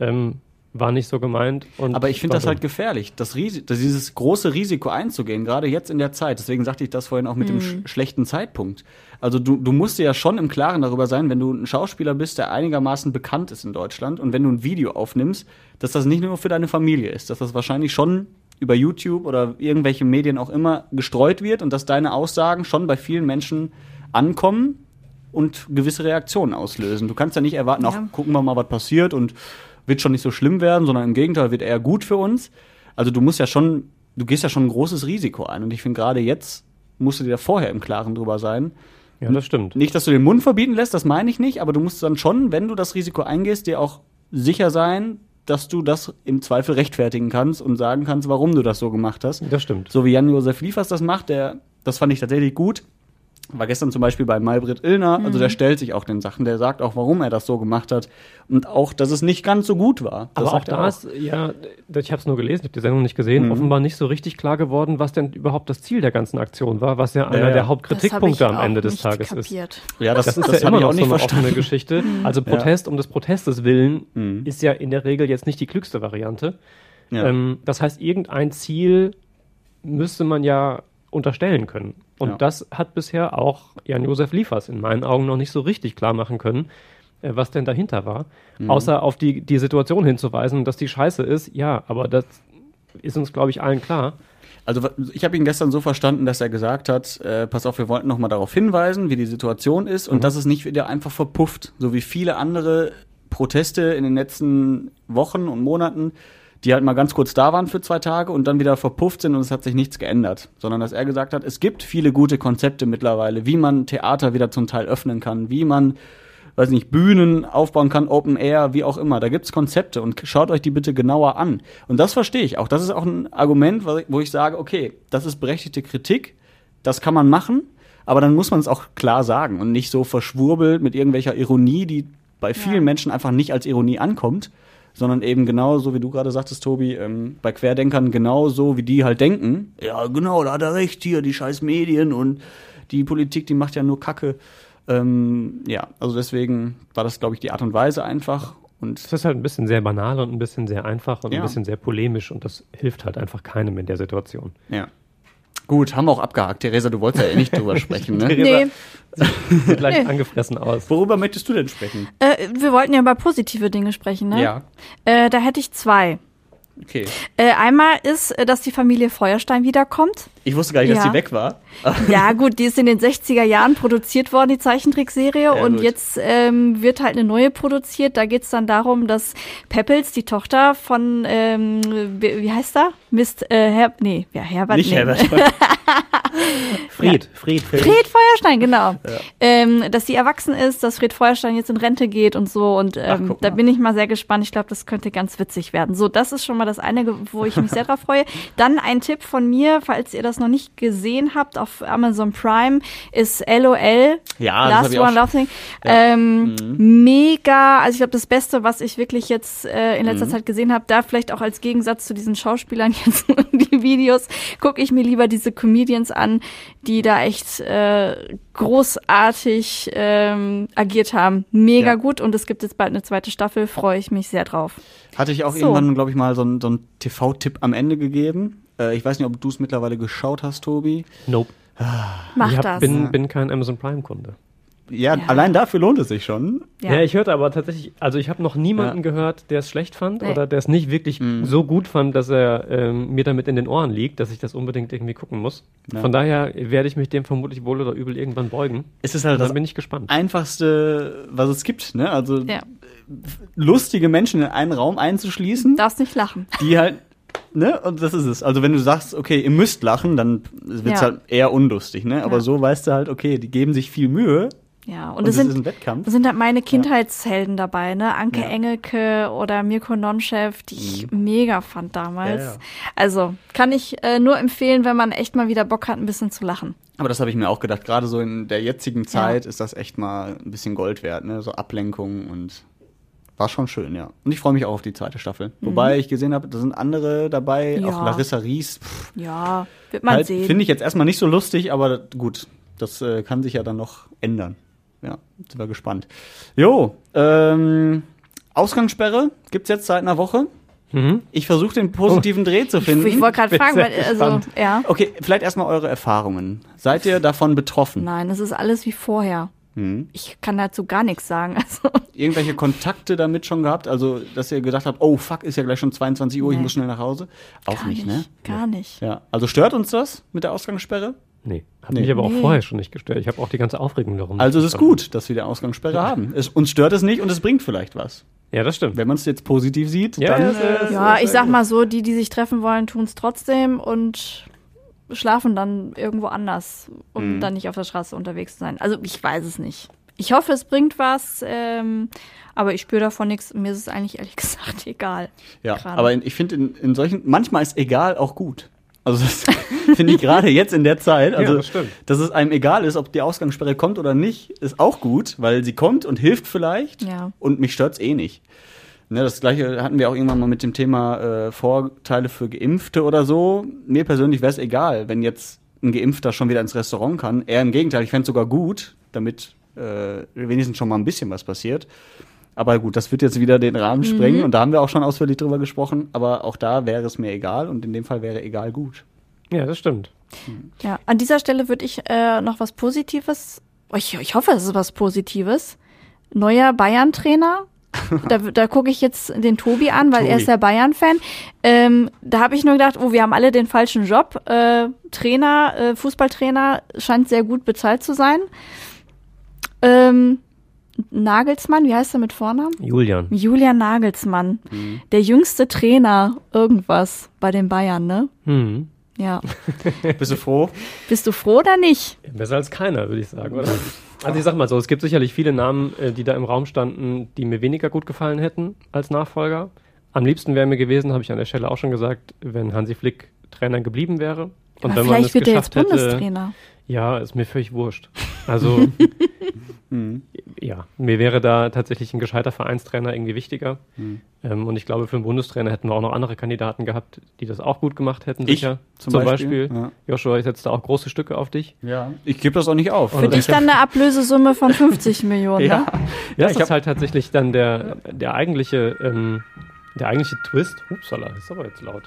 B: Ähm, war nicht so gemeint.
C: Aber ich finde das halt gefährlich, das Ris das dieses große Risiko einzugehen, gerade jetzt in der Zeit. Deswegen sagte ich das vorhin auch mit mhm. dem sch schlechten Zeitpunkt. Also du, du musst dir ja schon im Klaren darüber sein, wenn du ein Schauspieler bist, der einigermaßen bekannt ist in Deutschland und wenn du ein Video aufnimmst, dass das nicht nur für deine Familie ist, dass das wahrscheinlich schon über YouTube oder irgendwelche Medien auch immer gestreut wird und dass deine Aussagen schon bei vielen Menschen ankommen und gewisse Reaktionen auslösen. Du kannst ja nicht erwarten, ja. ach, gucken wir mal, was passiert und wird schon nicht so schlimm werden, sondern im Gegenteil wird eher gut für uns. Also du musst ja schon, du gehst ja schon ein großes Risiko ein. Und ich finde gerade jetzt musst du dir da vorher im Klaren drüber sein.
B: Ja, das stimmt.
C: Nicht, dass du den Mund verbieten lässt, das meine ich nicht, aber du musst dann schon, wenn du das Risiko eingehst, dir auch sicher sein, dass du das im Zweifel rechtfertigen kannst und sagen kannst, warum du das so gemacht hast.
B: Das stimmt.
C: So wie Jan-Josef Liefers das macht, der, das fand ich tatsächlich gut war gestern zum Beispiel bei Malbrit Illner, also der mhm. stellt sich auch den Sachen, der sagt auch, warum er das so gemacht hat und auch, dass es nicht ganz so gut war.
B: Das Aber auch da ist, ja, ich habe es nur gelesen, ich habe die Sendung nicht gesehen, mhm. offenbar nicht so richtig klar geworden, was denn überhaupt das Ziel der ganzen Aktion war, was ja, einer ja. der Hauptkritikpunkte am Ende des Tages kapiert. ist.
C: Ja, das, das ist das ja immer noch so eine offene
B: Geschichte. Mhm. Also Protest um des Protestes willen mhm. ist ja in der Regel jetzt nicht die klügste Variante. Ähm, das heißt, irgendein Ziel müsste man ja unterstellen können. Und ja. das hat bisher auch Jan-Josef Liefers in meinen Augen noch nicht so richtig klar machen können, äh, was denn dahinter war. Mhm. Außer auf die, die Situation hinzuweisen, dass die scheiße ist. Ja, aber das ist uns, glaube ich, allen klar.
C: Also ich habe ihn gestern so verstanden, dass er gesagt hat, äh, pass auf, wir wollten noch mal darauf hinweisen, wie die Situation ist und mhm. dass es nicht wieder einfach verpufft, so wie viele andere Proteste in den letzten Wochen und Monaten, die halt mal ganz kurz da waren für zwei Tage und dann wieder verpufft sind und es hat sich nichts geändert. Sondern dass er gesagt hat, es gibt viele gute Konzepte mittlerweile, wie man Theater wieder zum Teil öffnen kann, wie man, weiß nicht, Bühnen aufbauen kann, Open Air, wie auch immer. Da gibt's Konzepte und schaut euch die bitte genauer an. Und das verstehe ich auch. Das ist auch ein Argument, wo ich sage, okay, das ist berechtigte Kritik, das kann man machen, aber dann muss man es auch klar sagen und nicht so verschwurbelt mit irgendwelcher Ironie, die bei vielen ja. Menschen einfach nicht als Ironie ankommt sondern eben genau so, wie du gerade sagtest, Tobi, ähm, bei Querdenkern genau so, wie die halt denken. Ja, genau, da hat er recht, hier, die scheiß Medien und die Politik, die macht ja nur Kacke. Ähm, ja, also deswegen war das, glaube ich, die Art und Weise einfach. Und
B: Es ist halt ein bisschen sehr banal und ein bisschen sehr einfach und
C: Ja.
B: ein bisschen sehr polemisch und das hilft halt einfach keinem in der Situation.
C: ja. Gut, haben wir auch abgehakt. Theresa, du wolltest ja eh nicht drüber sprechen, ne?
D: Nee,
B: Sieht leicht
D: Nee.
B: angefressen aus.
C: Worüber möchtest du denn sprechen?
D: äh, wir wollten ja über positive Dinge sprechen, ne?
C: Ja,
D: Äh, da hätte ich zwei.
C: okay.
D: Äh, einmal ist, äh, dass die Familie Feuerstein wiederkommt.
C: Ich wusste gar nicht, dass
D: Ja.
C: die weg war.
D: Ja, gut, die ist in den 60er Jahren produziert worden, die Zeichentrickserie. und
C: gut.
D: jetzt ähm, wird halt eine neue produziert. Da geht's dann darum, dass Peppels, die Tochter von, ähm, wie heißt er? Mist, äh, Herr, nee, ja, Herbert.
C: Nicht
D: nee.
C: Herbert.
B: Fried, Fried, Fried.
D: Fred Feuerstein, genau. Ähm, dass sie erwachsen ist, dass Fred Feuerstein jetzt in Rente geht und so. Und
C: Ach,
D: ähm,
C: guck
D: da bin ich mal sehr gespannt. Ich glaube, das könnte ganz witzig werden. So, das ist schon mal das eine, wo ich mich sehr drauf freue. Dann ein Tipp von mir, falls ihr das noch nicht gesehen habt auf Amazon Prime, ist LOL.
C: Ja, das
D: Last One
C: schon-
D: Laughing.
C: Ja.
D: Ähm,
C: Mhm.
D: Mega, also ich glaube, das Beste, was ich wirklich jetzt äh, in
C: Mhm.
D: letzter Zeit gesehen habe, da vielleicht auch als Gegensatz zu diesen Schauspielern jetzt die Videos, gucke ich mir lieber diese Comedians an, die da echt äh, großartig ähm, agiert haben. Mega
C: Ja.
D: gut und es gibt jetzt bald eine zweite Staffel, freue ich mich sehr drauf.
C: Hatte ich auch
D: So.
C: irgendwann, glaube ich, mal so einen so einen TV-Tipp am Ende gegeben. Äh, ich weiß nicht, ob du es mittlerweile geschaut hast, Tobi.
B: Nope.
D: Mach
B: ich hab,
D: das.
B: Bin, bin kein Amazon Prime-Kunde.
C: Ja,
D: Ja.
C: allein dafür lohnt es sich schon.
B: Ja. ich hörte aber tatsächlich, also ich habe noch niemanden
C: Ja.
B: gehört, der es schlecht fand
D: Nee.
B: oder der es nicht wirklich
C: Mhm.
B: so gut fand, dass er ähm, mir damit in den Ohren liegt, dass ich das unbedingt irgendwie gucken muss.
C: Ja.
B: Von daher werde ich mich dem vermutlich wohl oder übel irgendwann beugen.
C: Es ist halt
B: Und
C: das
B: dann bin ich gespannt.
C: einfachste, was es gibt. Ne? Also
D: Ja.
C: lustige Menschen in einen Raum einzuschließen,
D: Darfst nicht lachen.
C: die halt, ne? Und das ist es. Also wenn du sagst, okay, ihr müsst lachen, dann wird's
D: Ja.
C: halt eher unlustig, ne? Aber
D: Ja.
C: so weißt du halt, okay, die geben sich viel Mühe
D: Ja, und,
C: und,
D: es
C: es ist
D: sind
C: ein Wettkampf.
D: Das sind halt meine Kindheitshelden dabei, ne? Anke
C: Ja.
D: Engelke oder Mirko Nonchef, die ich mega fand damals.
C: Ja, ja.
D: Also kann ich äh, nur empfehlen, wenn man echt mal wieder Bock hat, ein bisschen zu lachen.
C: Aber das habe ich mir auch gedacht. Gerade so in der jetzigen Zeit ist das echt mal ein bisschen Gold wert, ne? So Ablenkung und war schon schön, ja. Und ich freue mich auch auf die zweite Staffel. Wobei ich gesehen habe, da sind andere dabei,
D: Mhm. Ja.
C: auch Larissa Ries. Pff,
D: Ja, wird man
C: halt,
D: sehen.
C: Finde ich jetzt erstmal nicht so lustig, aber gut, das äh, kann sich ja dann noch ändern. Ja, sind wir gespannt. Jo, ähm, Ausgangssperre gibt's jetzt seit einer Woche.
B: Mhm.
C: Ich versuche den positiven Dreh zu
D: ich
C: finden.
D: ich wollte gerade fragen, weil, also, ja.
C: okay, vielleicht erstmal eure Erfahrungen. Seid ihr davon betroffen?
D: Nein, es ist alles wie vorher.
C: Hm.
D: Ich kann dazu gar nichts sagen. Also,
C: Irgendwelche Kontakte damit schon gehabt? Also, dass ihr gedacht habt, oh fuck, ist ja gleich schon 22 Uhr, ich
D: Nee.
C: muss schnell nach Hause? Auch
D: gar
C: nicht,
D: nicht,
C: ne?
D: Gar nicht.
C: Ja. Also stört uns das mit der Ausgangssperre?
B: Nee, hat
C: Nee.
B: mich aber auch
D: Nee.
B: vorher schon nicht gestört. Ich habe auch die ganze Aufregung darum.
C: Also es ist gut, dass wir die Ausgangssperre haben. Es, uns stört es nicht und es bringt vielleicht was.
B: Ja, das stimmt.
C: Wenn man es jetzt positiv sieht,
B: Ja,
C: dann.
B: das ist-
C: äh,
D: Ja, ich sag mal so, die, die sich treffen wollen, tun es trotzdem und schlafen dann irgendwo anders, um
C: Mhm.
D: dann nicht auf der Straße unterwegs zu sein. Also ich weiß es nicht. Ich hoffe, es bringt was, ähm, aber ich spüre davon nichts. Mir ist es eigentlich ehrlich gesagt egal.
C: Ja,
D: gerade.
C: aber in, ich finde in, in solchen, manchmal ist egal auch gut. Also das finde ich gerade jetzt in der Zeit, also
B: das stimmt.
C: dass es einem egal ist, ob die Ausgangssperre kommt oder nicht, ist auch gut, weil sie kommt und hilft vielleicht
D: Ja.
C: und mich stört's eh nicht. Ne, das gleiche hatten wir auch irgendwann mal mit dem Thema äh, Vorteile für Geimpfte oder so. Mir persönlich wäre es egal, wenn jetzt ein Geimpfter schon wieder ins Restaurant kann. Eher im Gegenteil, ich fände sogar gut, damit äh, wenigstens schon mal ein bisschen was passiert. Aber gut, das wird jetzt wieder den Rahmen sprengen und da haben wir auch schon ausführlich drüber gesprochen. Aber auch da wäre es mir egal und in dem Fall wäre egal gut.
B: Ja, das stimmt.
D: Ja, an dieser Stelle würde ich äh, noch was Positives, ich, ich hoffe, es ist was Positives. Neuer Bayern-Trainer. Da, da gucke ich jetzt den Tobi an, weil
C: Tobi.
D: er ist ja Bayern-Fan. Ähm, da habe ich nur gedacht, oh, wir haben alle den falschen Job. Äh, Trainer, äh, Fußballtrainer scheint sehr gut bezahlt zu sein. Ähm, Nagelsmann, wie heißt er mit Vornamen?
B: Julian.
D: Julian Nagelsmann. Der jüngste Trainer irgendwas bei den Bayern, ne?
B: Mhm.
D: Ja.
C: Bist du froh?
D: Bist du froh oder nicht?
B: Besser als keiner, würde ich sagen, oder? Also ich sag mal so, es gibt sicherlich viele Namen, äh, die da im Raum standen, die mir weniger gut gefallen hätten als Nachfolger. Am liebsten wäre mir gewesen, habe ich an der Stelle auch schon gesagt, wenn Hansi Flick Trainer geblieben wäre. Und
D: Aber
B: wenn man
D: vielleicht
B: es
D: wird er jetzt
B: geschafft hätte,
D: Bundestrainer.
B: ja, ist mir völlig wurscht. Also, ja, mir wäre da tatsächlich ein gescheiter Vereinstrainer irgendwie wichtiger. Ähm, und ich glaube, für einen Bundestrainer hätten wir auch noch andere Kandidaten gehabt, die das auch gut gemacht hätten,
C: Ich
B: sicher.
C: zum
B: Zum,
C: Beispiel,
B: Beispiel.
C: ja.
B: Joshua, ich setze da auch große Stücke auf dich.
C: Ja. Ich gebe das auch nicht auf.
D: Für dich dann eine Ablösesumme von 50 Millionen,
C: Ja.
D: ne?
B: Ja,
C: ich
B: das ist halt tatsächlich dann der, der eigentliche, ähm, der eigentliche Twist. Upsala, ist aber jetzt laut.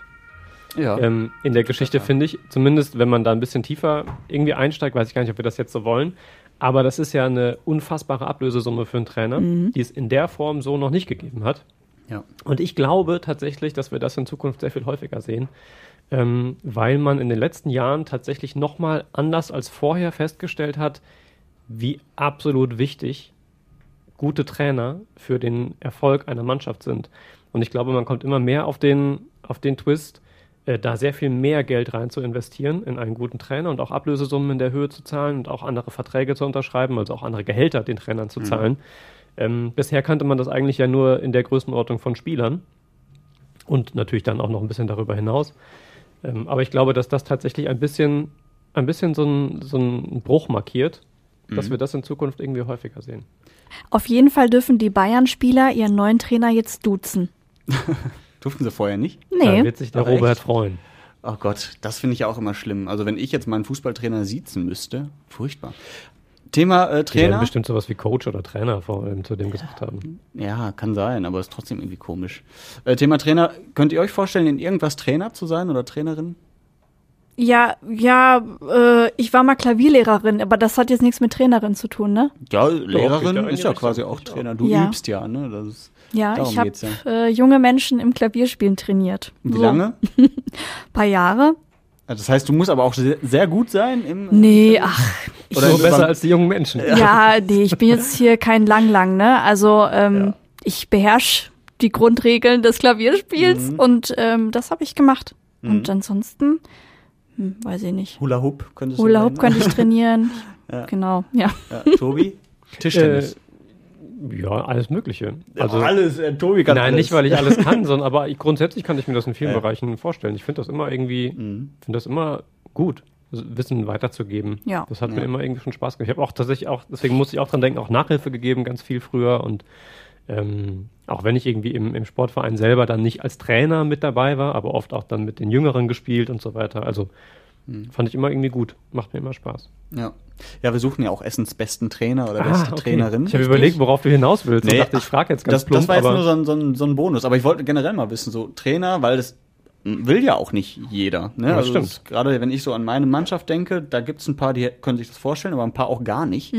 C: Ja.
B: Ähm, in der Geschichte finde ich, zumindest wenn man da ein bisschen tiefer irgendwie einsteigt, weiß ich gar nicht, ob wir das jetzt so wollen. Aber das ist ja eine unfassbare Ablösesumme für einen Trainer, die es in der Form so noch nicht gegeben hat.
C: ja.
B: Und ich glaube tatsächlich, dass wir das in Zukunft sehr viel häufiger sehen, ähm, weil man in den letzten Jahren tatsächlich nochmal anders als vorher festgestellt hat, wie absolut wichtig gute Trainer für den Erfolg einer Mannschaft sind. Und ich glaube, man kommt immer mehr auf den, auf den Twist, äh, da sehr viel mehr Geld rein zu investieren in einen guten Trainer und auch Ablösesummen in der Höhe zu zahlen und auch andere Verträge zu unterschreiben, also auch andere Gehälter den Trainern zu zahlen. Ähm, bisher kannte man das eigentlich ja nur in der Größenordnung von Spielern und natürlich dann auch noch ein bisschen darüber hinaus. Ähm, aber ich glaube, dass das tatsächlich ein bisschen, ein bisschen so ein, so ein Bruch markiert, dass wir das in Zukunft irgendwie häufiger sehen.
D: Auf jeden Fall dürfen die Bayern-Spieler ihren neuen Trainer jetzt duzen.
C: Durften sie vorher nicht?
B: Da
D: Nee.
B: wird sich der
C: Ach,
B: Robert
C: echt?
B: freuen.
C: Oh Gott, das finde ich ja auch immer schlimm. Also wenn ich jetzt meinen Fußballtrainer siezen müsste, furchtbar. Thema äh,
B: Die werden
C: Trainer.
B: bestimmt sowas wie Coach oder Trainer vor allem zu dem gesagt haben.
C: Ja, kann sein, aber ist trotzdem irgendwie komisch. Äh, Thema Trainer, könnt ihr euch vorstellen, in irgendwas Trainer zu sein oder Trainerin?
D: Ja, ja, äh, ich war mal Klavierlehrerin, aber das hat jetzt nichts mit Trainerin zu tun, ne?
C: Ja, Lehrerin ist ja quasi auch. Trainer. Du
D: Ja.
C: übst ja, ne? Das ist,
D: Ja,
C: Darum
D: ich habe
C: ja.
D: äh, junge Menschen im Klavierspielen trainiert.
C: wie
D: So,
C: lange?
D: Paar Jahre.
C: Das heißt, du musst aber auch sehr, sehr gut sein im.
D: Nee, ach,
C: Oder
B: so besser als die jungen Menschen.
D: ja, nee, ich bin jetzt hier kein Lang-Lang, ne? Also, ähm, ich beherrsche die Grundregeln des Klavierspiels
C: Mhm.
D: und ähm, das habe ich gemacht. Und ansonsten, hm, weiß ich nicht.
C: Hula Hoop könntest
D: Hula
C: du
D: Hoop könnte ich trainieren.
C: Ja.
D: Genau, ja.
C: Ja, Tobi? Tischtennis.
B: Ja, alles Mögliche. Also,
C: alles, äh, Tobi kann
B: nein,
C: alles.
B: nicht, weil ich alles kann, sondern aber ich, grundsätzlich kann ich mir das in vielen
C: Ja.
B: Bereichen vorstellen. Ich finde das immer irgendwie,
C: Mhm.
B: finde das immer gut, Wissen weiterzugeben.
D: Ja.
B: Das hat
C: Ja.
B: mir immer irgendwie schon Spaß gemacht. Ich habe auch tatsächlich auch, deswegen musste ich auch dran denken, auch Nachhilfe gegeben, ganz viel früher und ähm, auch wenn ich irgendwie im, im Sportverein selber dann nicht als Trainer mit dabei war, aber oft auch dann mit den Jüngeren gespielt und so weiter. Also
C: Mhm.
B: fand ich immer irgendwie gut. Macht mir immer Spaß.
C: Ja. ja, wir suchen ja auch Essens besten Trainer oder beste
B: Ah, okay.
C: Trainerin.
B: Ich habe überlegt, worauf du hinaus willst.
C: Nee,
B: und dachte, ich frage jetzt ganz
C: das,
B: plump,
C: das war jetzt
B: aber
C: nur so ein, so, ein, so ein Bonus. Aber ich wollte generell mal wissen, so Trainer, weil das will ja auch nicht jeder. Ne?
B: Ja,
C: also
B: stimmt.
C: Gerade wenn ich so an meine Mannschaft denke, da gibt es ein paar, die können sich das vorstellen, aber ein paar auch gar nicht.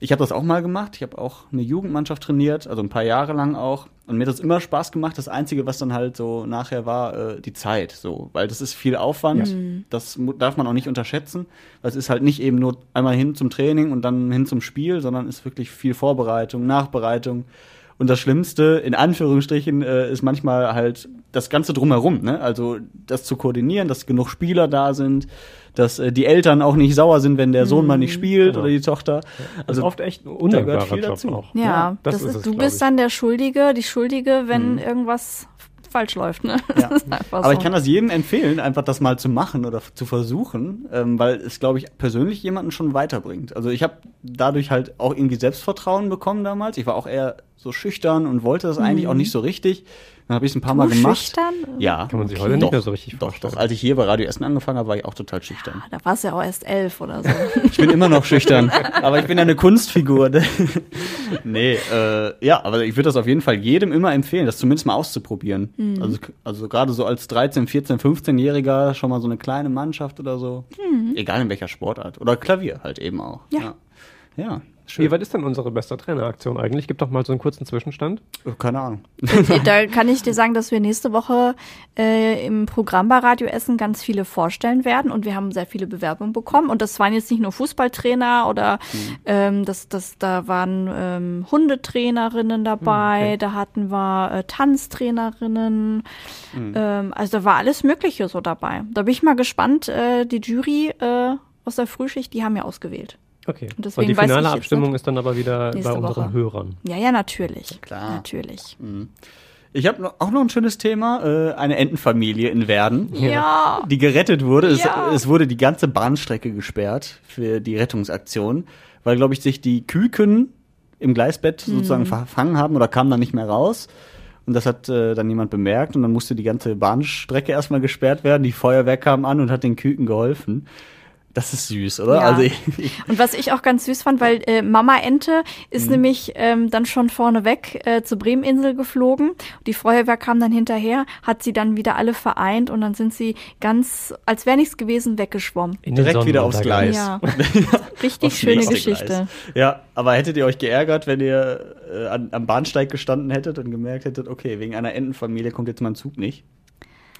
C: Ich habe das auch mal gemacht. Ich habe auch eine Jugendmannschaft trainiert, also ein paar Jahre lang auch. Und mir hat das immer Spaß gemacht. Das Einzige, was dann halt so nachher war, äh, die Zeit. So, weil das ist viel Aufwand. Das mu- darf man auch nicht unterschätzen. Weil es ist halt nicht eben nur einmal hin zum Training und dann hin zum Spiel, sondern ist wirklich viel Vorbereitung, Nachbereitung. Und das Schlimmste, in Anführungsstrichen, äh, ist manchmal halt das Ganze drumherum. Ne? Also das zu koordinieren, dass genug Spieler da sind, dass äh, die Eltern auch nicht sauer sind, wenn der Sohn mal nicht spielt
B: genau.
C: oder die Tochter. Also
B: oft echt undankbarer
C: viel
B: Job
C: dazu.
B: auch.
D: Ja,
C: Ja,
B: das
D: das
B: ist
D: ist,
B: es,
D: du bist
B: ich.
D: dann der Schuldige, die Schuldige, wenn irgendwas falsch läuft, ne?
C: Ja.
D: Das ist einfach
C: Aber
D: so.
C: ich kann das jedem empfehlen, einfach das mal zu machen oder zu versuchen, ähm, weil es, glaube ich, persönlich jemanden schon weiterbringt. Also ich habe dadurch halt auch irgendwie Selbstvertrauen bekommen damals. Ich war auch eher so schüchtern und wollte das eigentlich auch nicht so richtig. Dann habe ich es ein paar Mal
D: Du
C: gemacht.
D: schüchtern?
C: Ja.
B: Kann man sich
D: Okay.
B: heute nicht
C: Doch,
B: mehr so richtig
C: Doch,
B: vorstellen.
C: doch. Als ich hier bei Radio Essen angefangen habe, war ich auch total schüchtern.
D: Da warst du ja auch erst elf oder so.
C: Ich bin immer noch schüchtern, aber ich bin ja eine Kunstfigur. nee, äh, ja, aber ich würde das auf jeden Fall jedem immer empfehlen, das zumindest mal auszuprobieren. Also, also gerade so als 13, 14, 15-Jähriger schon mal so eine kleine Mannschaft oder so. Egal in welcher Sportart. Oder Klavier halt eben auch.
D: Ja.
C: Ja, ja
B: Wie
C: schön.
B: weit ist denn unsere beste Traineraktion eigentlich? Gib doch mal so einen kurzen Zwischenstand.
C: Keine Ahnung.
D: da kann ich dir sagen, dass wir nächste Woche äh, im Programm bei Radio Essen ganz viele vorstellen werden und wir haben sehr viele Bewerbungen bekommen und das waren jetzt nicht nur Fußballtrainer oder ähm, das, das, da waren ähm, Hundetrainerinnen dabei,
B: okay.
D: da hatten wir äh, Tanztrainerinnen, ähm, also da war alles Mögliche so dabei. Da bin ich mal gespannt, äh, die Jury äh, aus der Frühschicht, die haben ja ausgewählt.
B: Okay.
D: Und deswegen
B: die
D: weiß ich
B: finale Abstimmung ist dann aber wieder bei unseren
D: Woche.
B: Hörern.
D: Ja, ja, natürlich.
C: Klar.
D: Natürlich.
C: Ich habe noch, auch noch ein schönes Thema, äh, eine Entenfamilie in Werden.
D: Ja.
C: die gerettet wurde.
D: Ja.
C: Es, es wurde die ganze Bahnstrecke gesperrt für die Rettungsaktion. weil, glaube ich, sich die Küken im Gleisbett sozusagen verfangen haben oder kamen dann nicht mehr raus. Und das hat äh, dann jemand bemerkt und dann musste die ganze Bahnstrecke erstmal gesperrt werden. Die Feuerwehr kam an und hat den Küken geholfen. Das ist süß, oder?
D: Ja.
C: Also ich, ich,
D: Und was ich auch ganz süß fand, weil äh, Mama Ente ist nämlich ähm, dann schon vorneweg äh, zur Bremeninsel geflogen. Die Feuerwehr kam dann hinterher, hat sie dann wieder alle vereint und dann sind sie ganz, als wäre nichts gewesen, weggeschwommen.
B: In
C: direkt wieder aufs. Gleis.
D: Ja, richtig
C: Aufs
D: schöne Geschichte.
C: Gleis. Ja, aber hättet ihr euch geärgert, wenn ihr äh, an, am Bahnsteig gestanden hättet und gemerkt hättet, okay, wegen einer Entenfamilie kommt jetzt mein Zug nicht?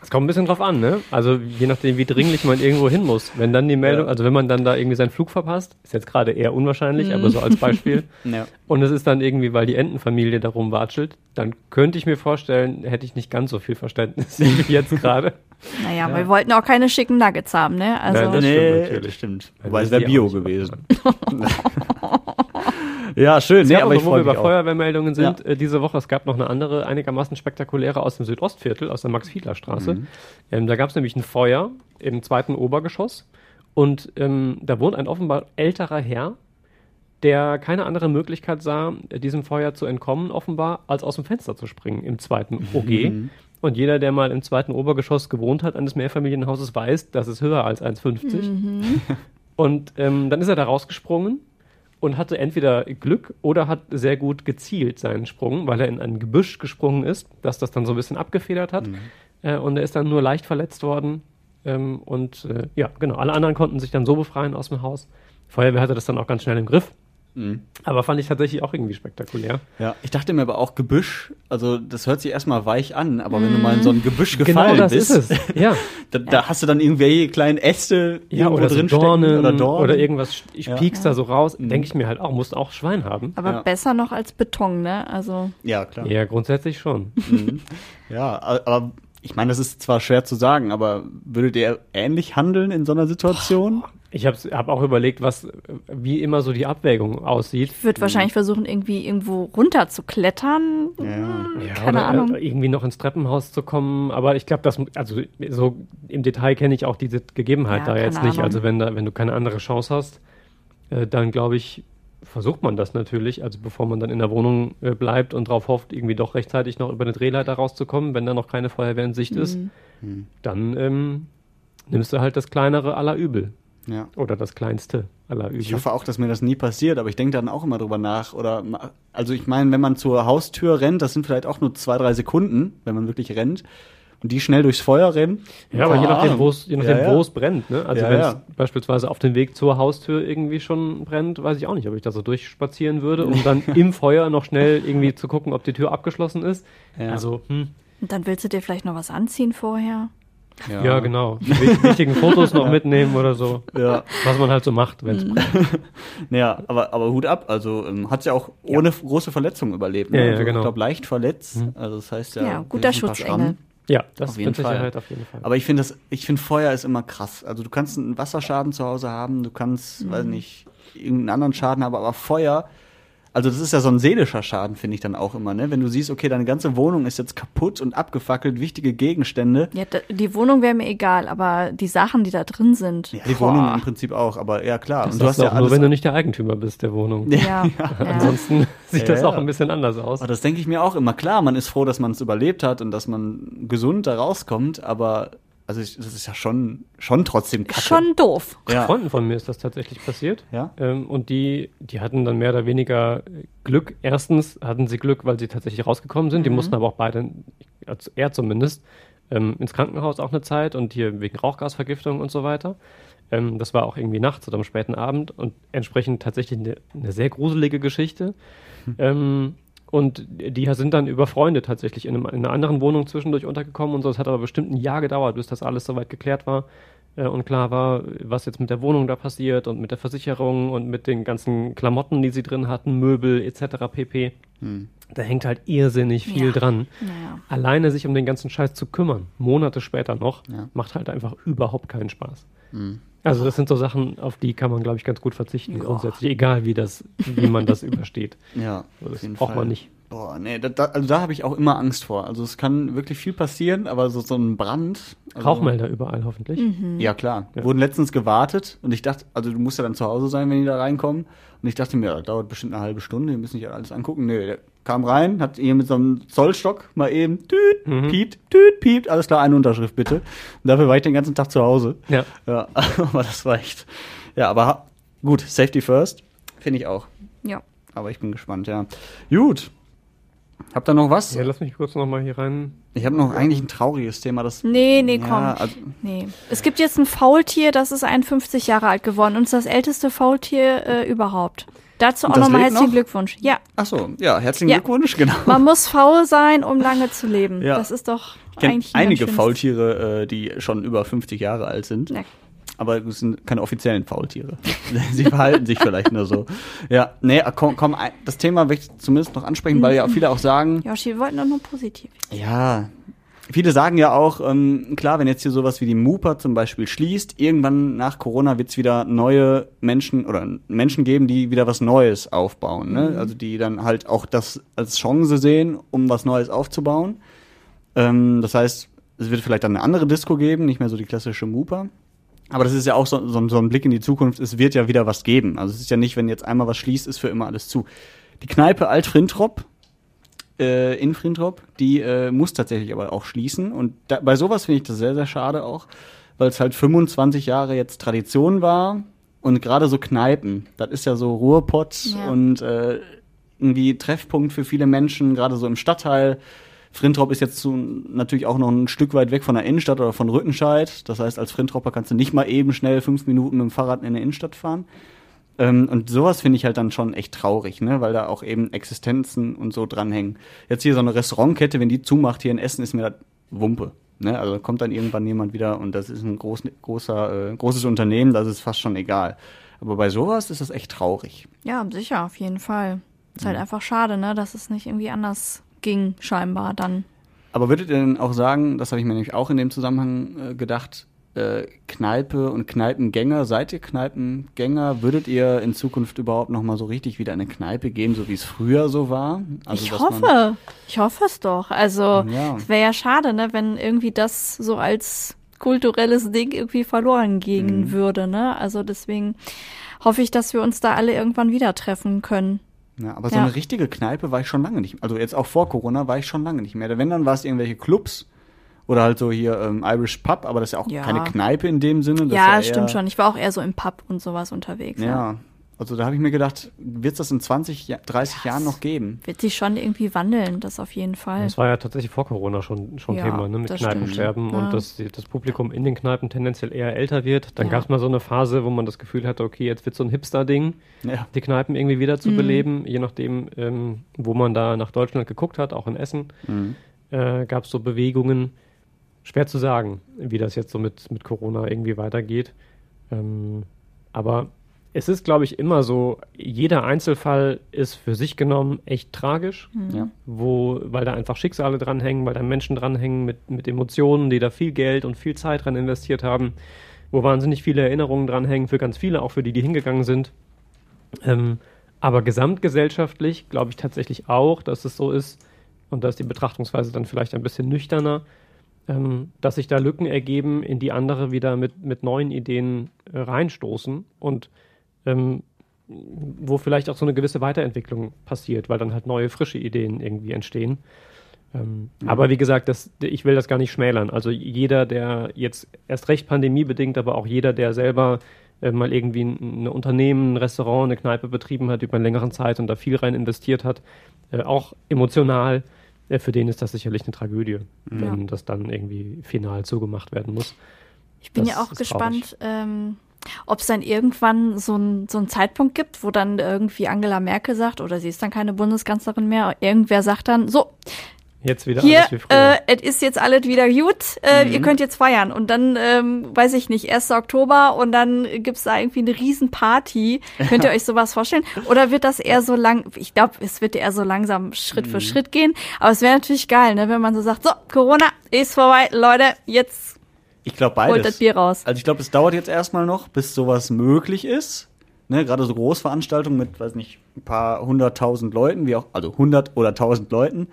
B: Es kommt ein bisschen drauf an, ne? Also je nachdem, wie dringlich man irgendwo hin muss. Wenn dann die Meldung,
C: Ja.
B: also wenn man dann da irgendwie seinen Flug verpasst, ist jetzt gerade eher unwahrscheinlich, aber so als Beispiel.
C: Ja.
B: Und es ist dann irgendwie, weil die Entenfamilie darum watschelt, dann könnte ich mir vorstellen, hätte ich nicht ganz so viel Verständnis wie jetzt gerade.
D: Naja, wir wollten auch keine schicken Nuggets haben, ne? Also,
B: Nein, das
C: nee,
B: stimmt natürlich.
C: das stimmt.
B: Ja,
C: Wobei
B: das
C: es wäre Bio gewesen. ja, schön. Nee, aber ich
B: wo wir bei
C: auch.
B: Feuerwehrmeldungen sind,
C: Ja.
B: äh, diese Woche, es gab noch eine andere, einigermaßen spektakuläre aus dem Südostviertel, aus der Max-Fiedler-Straße.
C: Mhm.
B: Ähm, da gab es nämlich ein Feuer im zweiten Obergeschoss und ähm, da wohnt ein offenbar älterer Herr, der keine andere Möglichkeit sah, diesem Feuer zu entkommen, offenbar, als aus dem Fenster zu springen im zweiten OG.
C: Mhm.
B: Und jeder, der mal im zweiten Obergeschoss gewohnt hat eines Mehrfamilienhauses, weiß, das ist höher als 1,50. Und ähm, dann ist er da rausgesprungen und hatte entweder Glück oder hat sehr gut gezielt seinen Sprung, weil er in ein Gebüsch gesprungen ist, das das dann so ein bisschen abgefedert hat. Äh, und er ist dann nur leicht verletzt worden. Ähm, und äh, ja, genau, alle anderen konnten sich dann so befreien aus dem Haus. Die Feuerwehr hatte das dann auch ganz schnell im Griff.
C: Mhm.
B: Aber fand ich tatsächlich auch irgendwie spektakulär.
C: Ja, ich dachte mir aber auch Gebüsch, also das hört sich erstmal weich an, aber wenn du mal in so ein Gebüsch gefallen
B: genau das
C: bist,
B: ist es. Ja.
C: Da, da hast du dann irgendwelche kleinen Äste
B: Ja,
C: irgendwo
B: oder so
C: drin
B: Dornen
C: stecken oder Dornen.
B: oder irgendwas, ich
C: Ja.
B: piekst da so raus, denke ich mir halt auch, musst auch Schwein haben.
D: aber
C: Ja.
D: besser noch als Beton, ne? Also,
C: Ja, klar.
B: Ja, grundsätzlich schon.
C: Ja, a- aber ich meine, das ist zwar schwer zu sagen, aber würdet ihr ähnlich handeln in so einer Situation?
B: Ich habe hab auch überlegt, was, wie immer so die Abwägung aussieht.
D: ich würde wahrscheinlich versuchen, irgendwie irgendwo runter zu klettern.
C: Ja.
B: Ja,
D: Keine
B: oder
D: Ahnung.
B: äh, irgendwie noch ins Treppenhaus zu kommen. Aber ich glaube, das, also so im Detail kenne ich auch diese Gegebenheit
D: Ja,
B: da jetzt nicht.
D: Ahnung.
B: Also wenn da, wenn du keine andere Chance hast, äh, dann glaube ich, versucht man das natürlich. Also bevor man dann in der Wohnung äh, bleibt und darauf hofft, irgendwie doch rechtzeitig noch über eine Drehleiter rauszukommen, wenn da noch keine Feuerwehr in Sicht ist,
D: Mhm.
B: dann ähm, nimmst du halt das kleinere aller Übel.
C: Ja.
B: Oder das kleinste aller Übel.
C: Ich hoffe auch, dass mir das nie passiert, aber ich denke dann auch immer drüber nach. Oder ma- also ich meine, wenn man zur Haustür rennt, das sind vielleicht auch nur zwei, drei Sekunden, wenn man wirklich rennt. Und die schnell durchs Feuer rennen.
B: Ja, aber je nachdem, wo es, je nachdem,
C: Ja, ja.
B: wo es brennt, ne? Also
C: Ja,
B: wenn es
C: ja.
B: beispielsweise auf dem Weg zur Haustür irgendwie schon brennt, weiß ich auch nicht, ob ich da so durchspazieren würde, um dann im Feuer noch schnell irgendwie zu gucken, ob die Tür abgeschlossen ist.
C: Ja.
B: Also, hm,
D: Und dann willst du dir vielleicht noch was anziehen vorher.
B: Ja, genau. Die wich- wichtigen Fotos noch mitnehmen oder so.
C: Ja.
B: Was man halt so macht, wenn es
C: Mhm.
B: brennt.
C: Ja, aber, aber Hut ab. Also ähm, hat ja auch ohne große Verletzung überlebt. Ne?
B: Ja, ja,
C: also,
B: genau.
C: Ich glaube, leicht verletzt. Also das heißt ja.
D: Ja, guter Schutzengel.
B: Ja, das
C: Auf jeden
B: mit Sicherheit
C: Fall.
B: auf jeden Fall.
C: Aber ich finde das, ich finde Feuer ist immer krass. Also du kannst einen Wasserschaden zu Hause haben, du kannst, weiß nicht, irgendeinen anderen Schaden haben, aber Feuer, also das ist ja so ein seelischer Schaden, finde ich dann auch immer, ne? Wenn du siehst, okay, deine ganze Wohnung ist jetzt kaputt und abgefackelt, wichtige Gegenstände.
D: Ja, die Wohnung wäre mir egal, aber die Sachen, die da drin sind.
C: Ja, die Wohnung im Prinzip auch, aber ja klar.
B: das
C: und du hast ja
B: auch nur,
C: alles.
B: wenn du nicht der Eigentümer bist der Wohnung.
D: Ja, ja.
B: Ansonsten sieht
C: Ja,
B: das auch
C: ja.
B: ein bisschen anders aus.
C: Aber das denke ich mir auch immer. Klar, man ist froh, dass man es überlebt hat und dass man gesund da rauskommt, aber also ich, das ist ja schon, schon trotzdem kacke.
D: Schon doof.
C: ja.
B: Freunden von mir ist das tatsächlich passiert.
C: Ja?
B: Ähm, und die, die hatten dann mehr oder weniger Glück. Erstens hatten sie Glück, weil sie tatsächlich rausgekommen sind. Die mussten aber auch beide, also er zumindest, ähm, ins Krankenhaus auch eine Zeit und hier wegen Rauchgasvergiftung und so weiter. Ähm, das war auch irgendwie nachts oder am späten Abend und entsprechend tatsächlich eine, eine sehr gruselige Geschichte. Ähm, und die sind dann über Freunde tatsächlich in, einem, in einer anderen Wohnung zwischendurch untergekommen und so. Es hat aber bestimmt ein Jahr gedauert, bis das alles soweit geklärt war äh, und klar war, was jetzt mit der Wohnung da passiert und mit der Versicherung und mit den ganzen Klamotten, die sie drin hatten, Möbel etc. pp. Da hängt halt irrsinnig viel
D: Ja.
B: dran.
D: Naja.
B: Alleine sich um den ganzen Scheiß zu kümmern, Monate später noch,
C: Ja.
B: macht halt einfach überhaupt keinen Spaß. Also das sind so Sachen, auf die kann man, glaube ich, ganz gut verzichten, grundsätzlich, egal wie das, wie man das übersteht.
C: Ja,
B: Also
C: auf
B: Das
C: jeden
B: braucht man nicht.
C: Boah, nee, da, da, also da habe ich auch immer Angst vor. Also es kann wirklich viel passieren, aber so, so ein Brand. Also,
B: Rauchmelder überall hoffentlich.
C: Ja, klar.
B: Ja.
C: Wurden letztens gewartet und ich dachte, also du musst ja dann zu Hause sein, wenn die da reinkommen. Und ich dachte mir, ja, das dauert bestimmt eine halbe Stunde, wir müssen nicht alles angucken. Der kam rein, hat hier mit so einem Zollstock mal eben tüt, piept, tüt, piept, alles klar, eine Unterschrift bitte. Und dafür war ich den ganzen Tag zu Hause.
B: Ja.
C: Ja, aber das war echt. Ja, aber gut, Safety first, finde ich auch.
D: Ja.
C: Aber ich bin gespannt, ja. Gut. Habt ihr noch was?
B: Ja, lass mich kurz noch mal hier rein.
C: Ich habe noch eigentlich ein trauriges Thema, das.
D: Nee, nee, komm.
C: Ja, also,
D: Nee. Es gibt jetzt ein Faultier, das ist 51 Jahre alt geworden und ist das älteste Faultier äh, überhaupt. Dazu auch nochmal herzlichen
C: noch?
D: Glückwunsch. Ja,
C: ach so, ja, herzlichen
D: Ja.
C: Glückwunsch, genau.
D: man muss faul sein, um lange zu leben.
C: Ja.
D: Das ist doch
C: Ich
D: eigentlich ein
C: einige Faultiere, äh, die schon über 50 Jahre alt sind.
D: Ja.
C: Aber es sind keine offiziellen Faultiere. Sie verhalten sich vielleicht nur so. Ja, nee, komm, komm, ein- das Thema will ich zumindest noch ansprechen, weil ja viele auch sagen,
D: Joshi, wir wollten doch nur positiv.
C: ja, viele sagen ja auch, ähm, klar, wenn jetzt hier sowas wie die Mupa zum Beispiel schließt, irgendwann nach Corona wird es wieder neue Menschen oder Menschen geben, die wieder was Neues aufbauen. Ne? Also die dann halt auch das als Chance sehen, um was Neues aufzubauen. Ähm, das heißt, es wird vielleicht dann eine andere Disco geben, nicht mehr so die klassische Mupa. Aber das ist ja auch so, so, so ein Blick in die Zukunft. Es wird ja wieder was geben. Also es ist ja nicht, wenn jetzt einmal was schließt, ist für immer alles zu. Die Kneipe Alt Frintrop äh, in Frintrop, die äh, muss tatsächlich aber auch schließen. Und da, bei sowas finde ich das sehr, sehr schade auch, weil es halt 25 Jahre jetzt Tradition war. Und gerade so Kneipen, das ist ja so Ruhrpott
D: Ja.
C: und äh, irgendwie Treffpunkt für viele Menschen, gerade so im Stadtteil. Frintrop ist jetzt so, natürlich auch noch ein Stück weit weg von der Innenstadt oder von Rüttenscheid. Das heißt, als Frintropper kannst du nicht mal eben schnell fünf Minuten mit dem Fahrrad in der Innenstadt fahren. Ähm, und sowas finde ich halt dann schon echt traurig, ne? weil da auch eben Existenzen und so dranhängen. Jetzt hier so eine Restaurantkette, wenn die zumacht hier in Essen, ist mir das Wumpe. Ne? Also kommt dann irgendwann jemand wieder und das ist ein groß, großer, äh, großes Unternehmen, das ist fast schon egal. Aber bei sowas ist das echt traurig.
D: Ja, sicher, auf jeden Fall. Ist
C: Mhm.
D: halt einfach schade, ne, dass es nicht irgendwie anders ging, scheinbar dann.
C: Aber würdet ihr denn auch sagen, das habe ich mir nämlich auch in dem Zusammenhang äh, gedacht, äh, Kneipe und Kneipengänger, seid ihr Kneipengänger? Würdet ihr in Zukunft überhaupt noch mal so richtig wieder in eine Kneipe gehen, so wie es früher so war? Also,
D: ich hoffe, ich hoffe es doch. Also,
C: Ja.
D: es wäre ja schade, ne, wenn irgendwie das so als kulturelles Ding irgendwie verloren gehen
C: Mhm.
D: würde, ne? Also deswegen hoffe ich, dass wir uns da alle irgendwann wieder treffen können.
C: Ja, aber so
D: Ja.
C: eine richtige Kneipe war ich schon lange nicht. Also jetzt auch vor Corona war ich schon lange nicht mehr. Wenn, dann war es irgendwelche Clubs oder halt so hier ähm, Irish Pub, aber das ist ja auch
D: Ja.
C: keine Kneipe in dem Sinne. Das
D: ja,
C: ja
D: stimmt schon. Ich war auch eher so im Pub und sowas unterwegs. Ja.
C: Ja, also da habe ich mir gedacht, wird es das in 20, Ja- 30 Jahren noch geben?
D: Wird sich schon irgendwie wandeln, das auf jeden Fall.
B: Das war ja tatsächlich vor Corona schon, schon
D: Ja,
B: Thema, ne, mit
D: das
B: Kneipensterben.
D: Ja.
B: und dass das Publikum in den Kneipen tendenziell eher älter wird. Dann
D: Ja.
B: gab es mal so eine Phase, wo man das Gefühl hatte, okay, jetzt wird so ein Hipster-Ding,
C: Ja.
B: die Kneipen irgendwie wieder
D: Mhm.
B: zu beleben, je nachdem, ähm, wo man da nach Deutschland geguckt hat, auch in Essen,
C: Mhm.
B: äh, gab es so Bewegungen. Schwer zu sagen, wie das jetzt so mit, mit Corona irgendwie weitergeht. Ähm, aber es ist, glaube ich, immer so, jeder Einzelfall ist für sich genommen echt tragisch
C: Ja.
B: wo, weil da einfach Schicksale dranhängen, weil da Menschen dranhängen mit, mit Emotionen, die da viel Geld und viel Zeit dran investiert haben, wo wahnsinnig viele Erinnerungen dranhängen, für ganz viele, auch für die, die hingegangen sind. Ähm, aber gesamtgesellschaftlich glaube ich tatsächlich auch, dass es so ist, und da ist die Betrachtungsweise dann vielleicht ein bisschen nüchterner, ähm, dass sich da Lücken ergeben, in die andere wieder mit, mit neuen Ideen äh, reinstoßen und ähm, wo vielleicht auch so eine gewisse Weiterentwicklung passiert, weil dann halt neue, frische Ideen irgendwie entstehen. Ähm, Aber wie gesagt, das, ich will das gar nicht schmälern. Also jeder, der jetzt erst recht pandemiebedingt, aber auch jeder, der selber äh, mal irgendwie ein, ein Unternehmen, ein Restaurant, eine Kneipe betrieben hat über eine längere Zeit und da viel rein investiert hat, äh, auch emotional, für den ist das sicherlich eine Tragödie, wenn das dann irgendwie final zugemacht werden muss.
D: Ich bin
B: Das
D: ja auch gespannt, ähm, ob es dann irgendwann so, ein, so einen Zeitpunkt gibt, wo dann irgendwie Angela Merkel sagt, oder sie ist dann keine Bundeskanzlerin mehr, irgendwer sagt dann, so,
B: Jetzt wieder
D: hier,
B: alles wie früher.
D: äh, es ist jetzt alles wieder gut, äh, ihr könnt jetzt feiern. Und dann, ähm, weiß ich nicht, 1. Oktober und dann gibt's da irgendwie eine Riesenparty. Könnt ihr euch sowas vorstellen? Oder wird das eher so lang, ich glaube, es wird eher so langsam Schritt für Schritt gehen. Aber es wäre natürlich geil, ne, wenn man so sagt, so, Corona ist vorbei, Leute, jetzt
C: Ich glaube
D: holt das
C: beides.
D: Bier raus.
C: Also ich glaube, es dauert jetzt erstmal noch, bis sowas möglich ist. Ne, gerade so Großveranstaltungen mit, weiß nicht, ein paar hunderttausend Leuten, wie auch, also hundert oder tausend Leuten.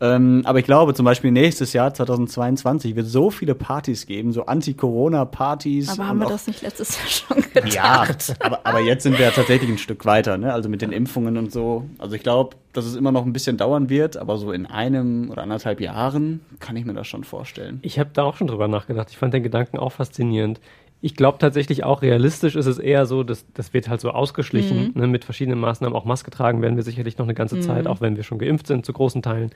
C: Ähm, aber ich glaube, zum Beispiel nächstes Jahr, 2022, wird so viele Partys geben, so Anti-Corona-Partys.
D: Aber haben wir das nicht letztes Jahr schon getan?
C: Ja, aber, aber jetzt sind wir ja tatsächlich ein Stück weiter, ne? Also mit den Impfungen und so. Also ich glaube, dass es immer noch ein bisschen dauern wird, aber so in einem oder anderthalb Jahren kann ich mir das schon vorstellen.
B: Ich habe da auch schon drüber nachgedacht. Ich fand den Gedanken auch faszinierend. Ich glaube tatsächlich auch realistisch ist es eher so, dass das wird halt so ausgeschlichen ne, mit verschiedenen Maßnahmen. Auch Maske tragen werden wir sicherlich noch eine ganze Zeit, auch wenn wir schon geimpft sind zu großen Teilen.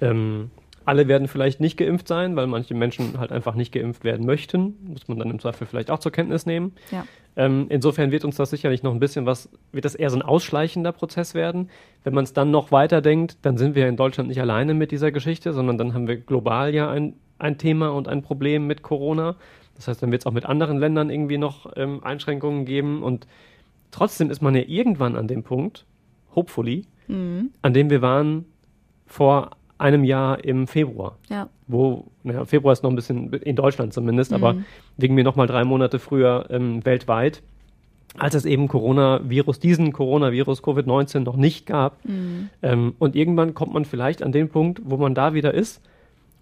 B: Ähm, alle werden vielleicht nicht geimpft sein, weil manche Menschen halt einfach nicht geimpft werden möchten. Muss man dann im Zweifel vielleicht auch zur Kenntnis nehmen.
D: Ja.
B: Ähm, insofern wird uns das sicherlich noch ein bisschen was, wird das eher so ein ausschleichender Prozess werden. Wenn man es dann noch weiter denkt, dann sind wir in Deutschland nicht alleine mit dieser Geschichte, sondern dann haben wir global ja ein, ein Thema und ein Problem mit Corona. Das heißt, dann wird es auch mit anderen Ländern irgendwie noch ähm, Einschränkungen geben und trotzdem ist man ja irgendwann an dem Punkt, hopefully, an dem wir waren vor einem Jahr im Februar
D: Ja.
B: wo, naja, Februar ist noch ein bisschen, in Deutschland zumindest, aber wegen mir noch mal drei Monate früher ähm, weltweit, als es eben Coronavirus, diesen Coronavirus Covid-19 noch nicht gab. Ähm, und irgendwann kommt man vielleicht an den Punkt, wo man da wieder ist.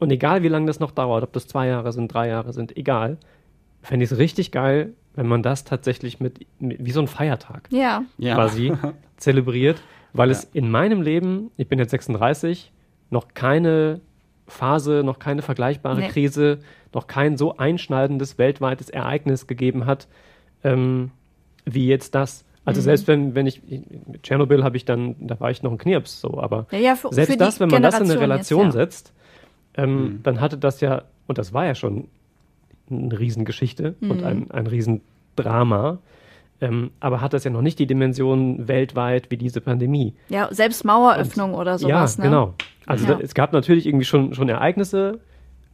B: Und egal wie lange das noch dauert, ob das zwei Jahre sind, drei Jahre sind, egal, fände ich es richtig geil, wenn man das tatsächlich mit, mit wie so ein Feiertag
D: Ja.
C: Ja.
B: quasi zelebriert, weil es in meinem Leben, ich bin jetzt 36, noch keine Phase, noch keine vergleichbare
D: Nee.
B: Krise, noch kein so einschneidendes weltweites Ereignis gegeben hat, ähm, wie jetzt das. Also
D: Mhm.
B: selbst wenn, wenn ich, mit Tschernobyl habe ich dann, da war ich noch ein Knirps, so, aber
D: Ja, ja, für,
B: selbst
D: für
B: das, wenn man das in eine Relation
D: jetzt, ja.
B: setzt, ähm, dann hatte das ja, und das war ja schon eine Riesengeschichte
D: Mhm.
B: und ein, ein Riesendrama, ähm, aber hat das ja noch nicht die Dimension weltweit wie diese Pandemie.
D: Ja, selbst Maueröffnung oder sowas.
B: ja,
D: ne?
B: genau. Also
D: Ja.
B: da, es gab natürlich irgendwie schon, schon Ereignisse,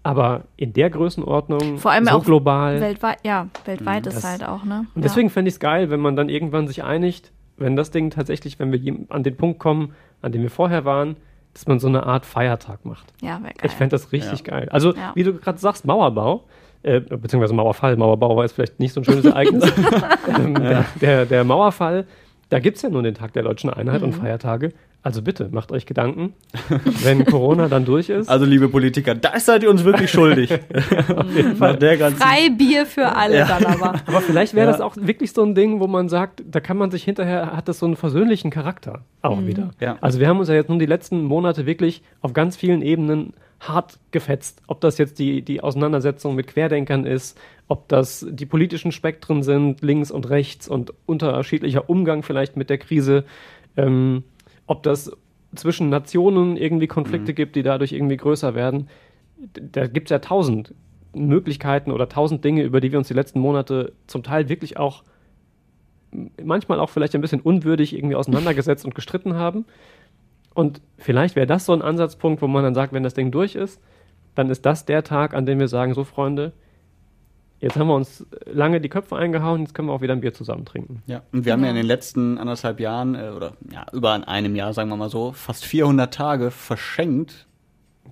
B: aber in der Größenordnung,
D: Vor allem
B: so
D: auch
B: global.
D: Weltweit, ja, weltweit ist
B: Das-
D: halt auch, ne?
B: Und deswegen fände ich es geil, wenn man dann irgendwann sich einigt, wenn das Ding tatsächlich, wenn wir an den Punkt kommen, an dem wir vorher waren, dass man so eine Art Feiertag macht.
D: ja, ja wäre geil.
B: Ich fände das richtig geil. Also,
D: Ja.
B: wie du gerade sagst, Mauerbau, äh, beziehungsweise Mauerfall, Mauerbau war jetzt vielleicht nicht so ein schönes Ereignis. ähm, der, der, der Mauerfall, da gibt es ja nur den Tag der deutschen Einheit
D: Mhm.
B: und Feiertage. Also bitte, macht euch Gedanken, wenn Corona dann durch ist.
C: Also, liebe Politiker, da seid ihr uns wirklich schuldig. Auf jeden Fall. Der ganzen
D: Freibier für alle dann aber.
B: Aber vielleicht wäre
C: Ja.
B: das auch wirklich so ein Ding, wo man sagt, da kann man sich hinterher, hat das so einen versöhnlichen Charakter auch wieder.
C: Ja.
B: Also wir haben uns ja jetzt nun die letzten Monate wirklich auf ganz vielen Ebenen hart gefetzt. Ob das jetzt die, die Auseinandersetzung mit Querdenkern ist, ob das die politischen Spektren sind, links und rechts und unterschiedlicher Umgang vielleicht mit der Krise, ähm, ob das zwischen Nationen irgendwie Konflikte gibt, die dadurch irgendwie größer werden. Da gibt es ja tausend Möglichkeiten oder tausend Dinge, über die wir uns die letzten Monate zum Teil wirklich auch manchmal auch vielleicht ein bisschen unwürdig irgendwie auseinandergesetzt und gestritten haben. Und vielleicht wäre das so ein Ansatzpunkt, wo man dann sagt, wenn das Ding durch ist, dann ist das der Tag, an dem wir sagen, so Freunde, jetzt haben wir uns lange die Köpfe eingehauen, jetzt können wir auch wieder ein Bier zusammen trinken.
C: Ja, und wir haben ja in den letzten anderthalb Jahren, äh, oder ja, über einem Jahr, sagen wir mal so, fast 400 Tage verschenkt,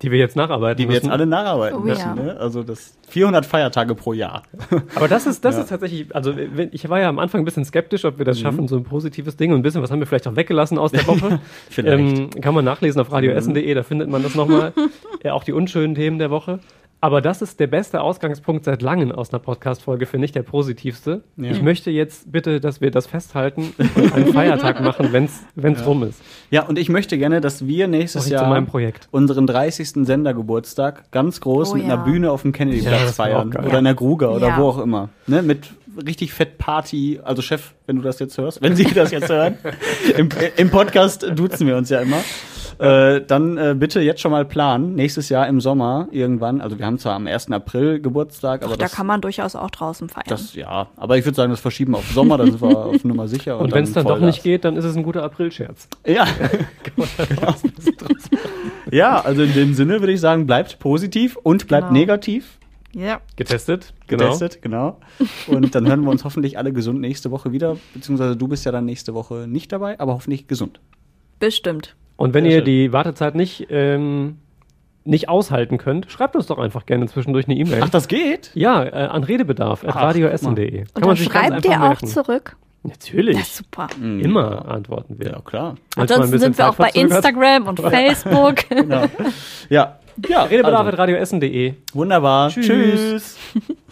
B: Die wir jetzt nacharbeiten
C: die wir
B: müssen.
C: jetzt alle nacharbeiten
D: Oh
C: müssen.
D: ja.
C: Ne? Also das 400 Feiertage pro Jahr.
B: Aber das ist, das
C: Ja.
B: ist tatsächlich, also ich war ja am Anfang ein bisschen skeptisch, ob wir das schaffen, so ein positives Ding und ein bisschen, was haben wir vielleicht auch weggelassen aus der Woche.
C: Vielleicht.
B: Ähm, kann man nachlesen auf radioessen.de, da findet man das nochmal. ja, auch die unschönen Themen der Woche. Aber das ist der beste Ausgangspunkt seit langem aus einer Podcast-Folge, finde ich, der positivste.
C: Ja.
B: Ich möchte jetzt bitte, dass wir das festhalten und einen Feiertag machen, wenn es rum ist.
C: Ja, und ich möchte gerne, dass wir nächstes Jahr unseren 30. Sendergeburtstag ganz groß
D: Oh
C: mit
D: ja.
C: einer Bühne auf dem
B: Ja,
C: Kennedy-Platz feiern. Oder in der Gruger oder
D: Ja.
C: wo auch immer. Ne? Mit richtig fett Party. Also Chef, wenn du das jetzt hörst, wenn Sie das jetzt hören. Im, Im Podcast duzen wir uns ja immer. Äh, dann äh, bitte jetzt schon mal planen. Nächstes Jahr im Sommer irgendwann. Also wir haben zwar am 1. April Geburtstag, aber
D: Da
C: das,
D: kann man durchaus auch draußen feiern.
C: das, ja, aber ich würde sagen, das verschieben wir auf Sommer, da sind wir auf Nummer sicher.
B: Und wenn es dann doch
C: Vollgas.
B: nicht geht, dann ist es ein guter Aprilscherz.
C: Ja. ja, also in dem Sinne würde ich sagen, bleibt positiv und bleibt
D: Genau.
C: negativ.
D: ja.
B: Getestet, genau.
C: Getestet, genau. Und dann hören wir uns hoffentlich alle gesund nächste Woche wieder. Beziehungsweise du bist ja dann nächste Woche nicht dabei, aber hoffentlich gesund.
D: Bestimmt.
B: Und wenn
C: Sehr
B: ihr
C: schön.
B: die Wartezeit nicht, ähm, nicht aushalten könnt, schreibt uns doch einfach gerne zwischendurch eine E-Mail.
C: Ach, das geht?
B: Ja, äh, an redebedarf at
C: Ach,
B: radioessen.de.
D: Und dann schreibt ihr auch zurück.
B: Natürlich.
D: Das ist super.
B: Immer antworten wir.
C: Ja, klar.
D: Ansonsten sind wir auch bei. Instagram und Facebook.
C: Genau. Ja. Ja,
B: Redebedarf
C: also,
B: at radioessen.de.
C: wunderbar.
B: Tschüss.
C: Tschüss.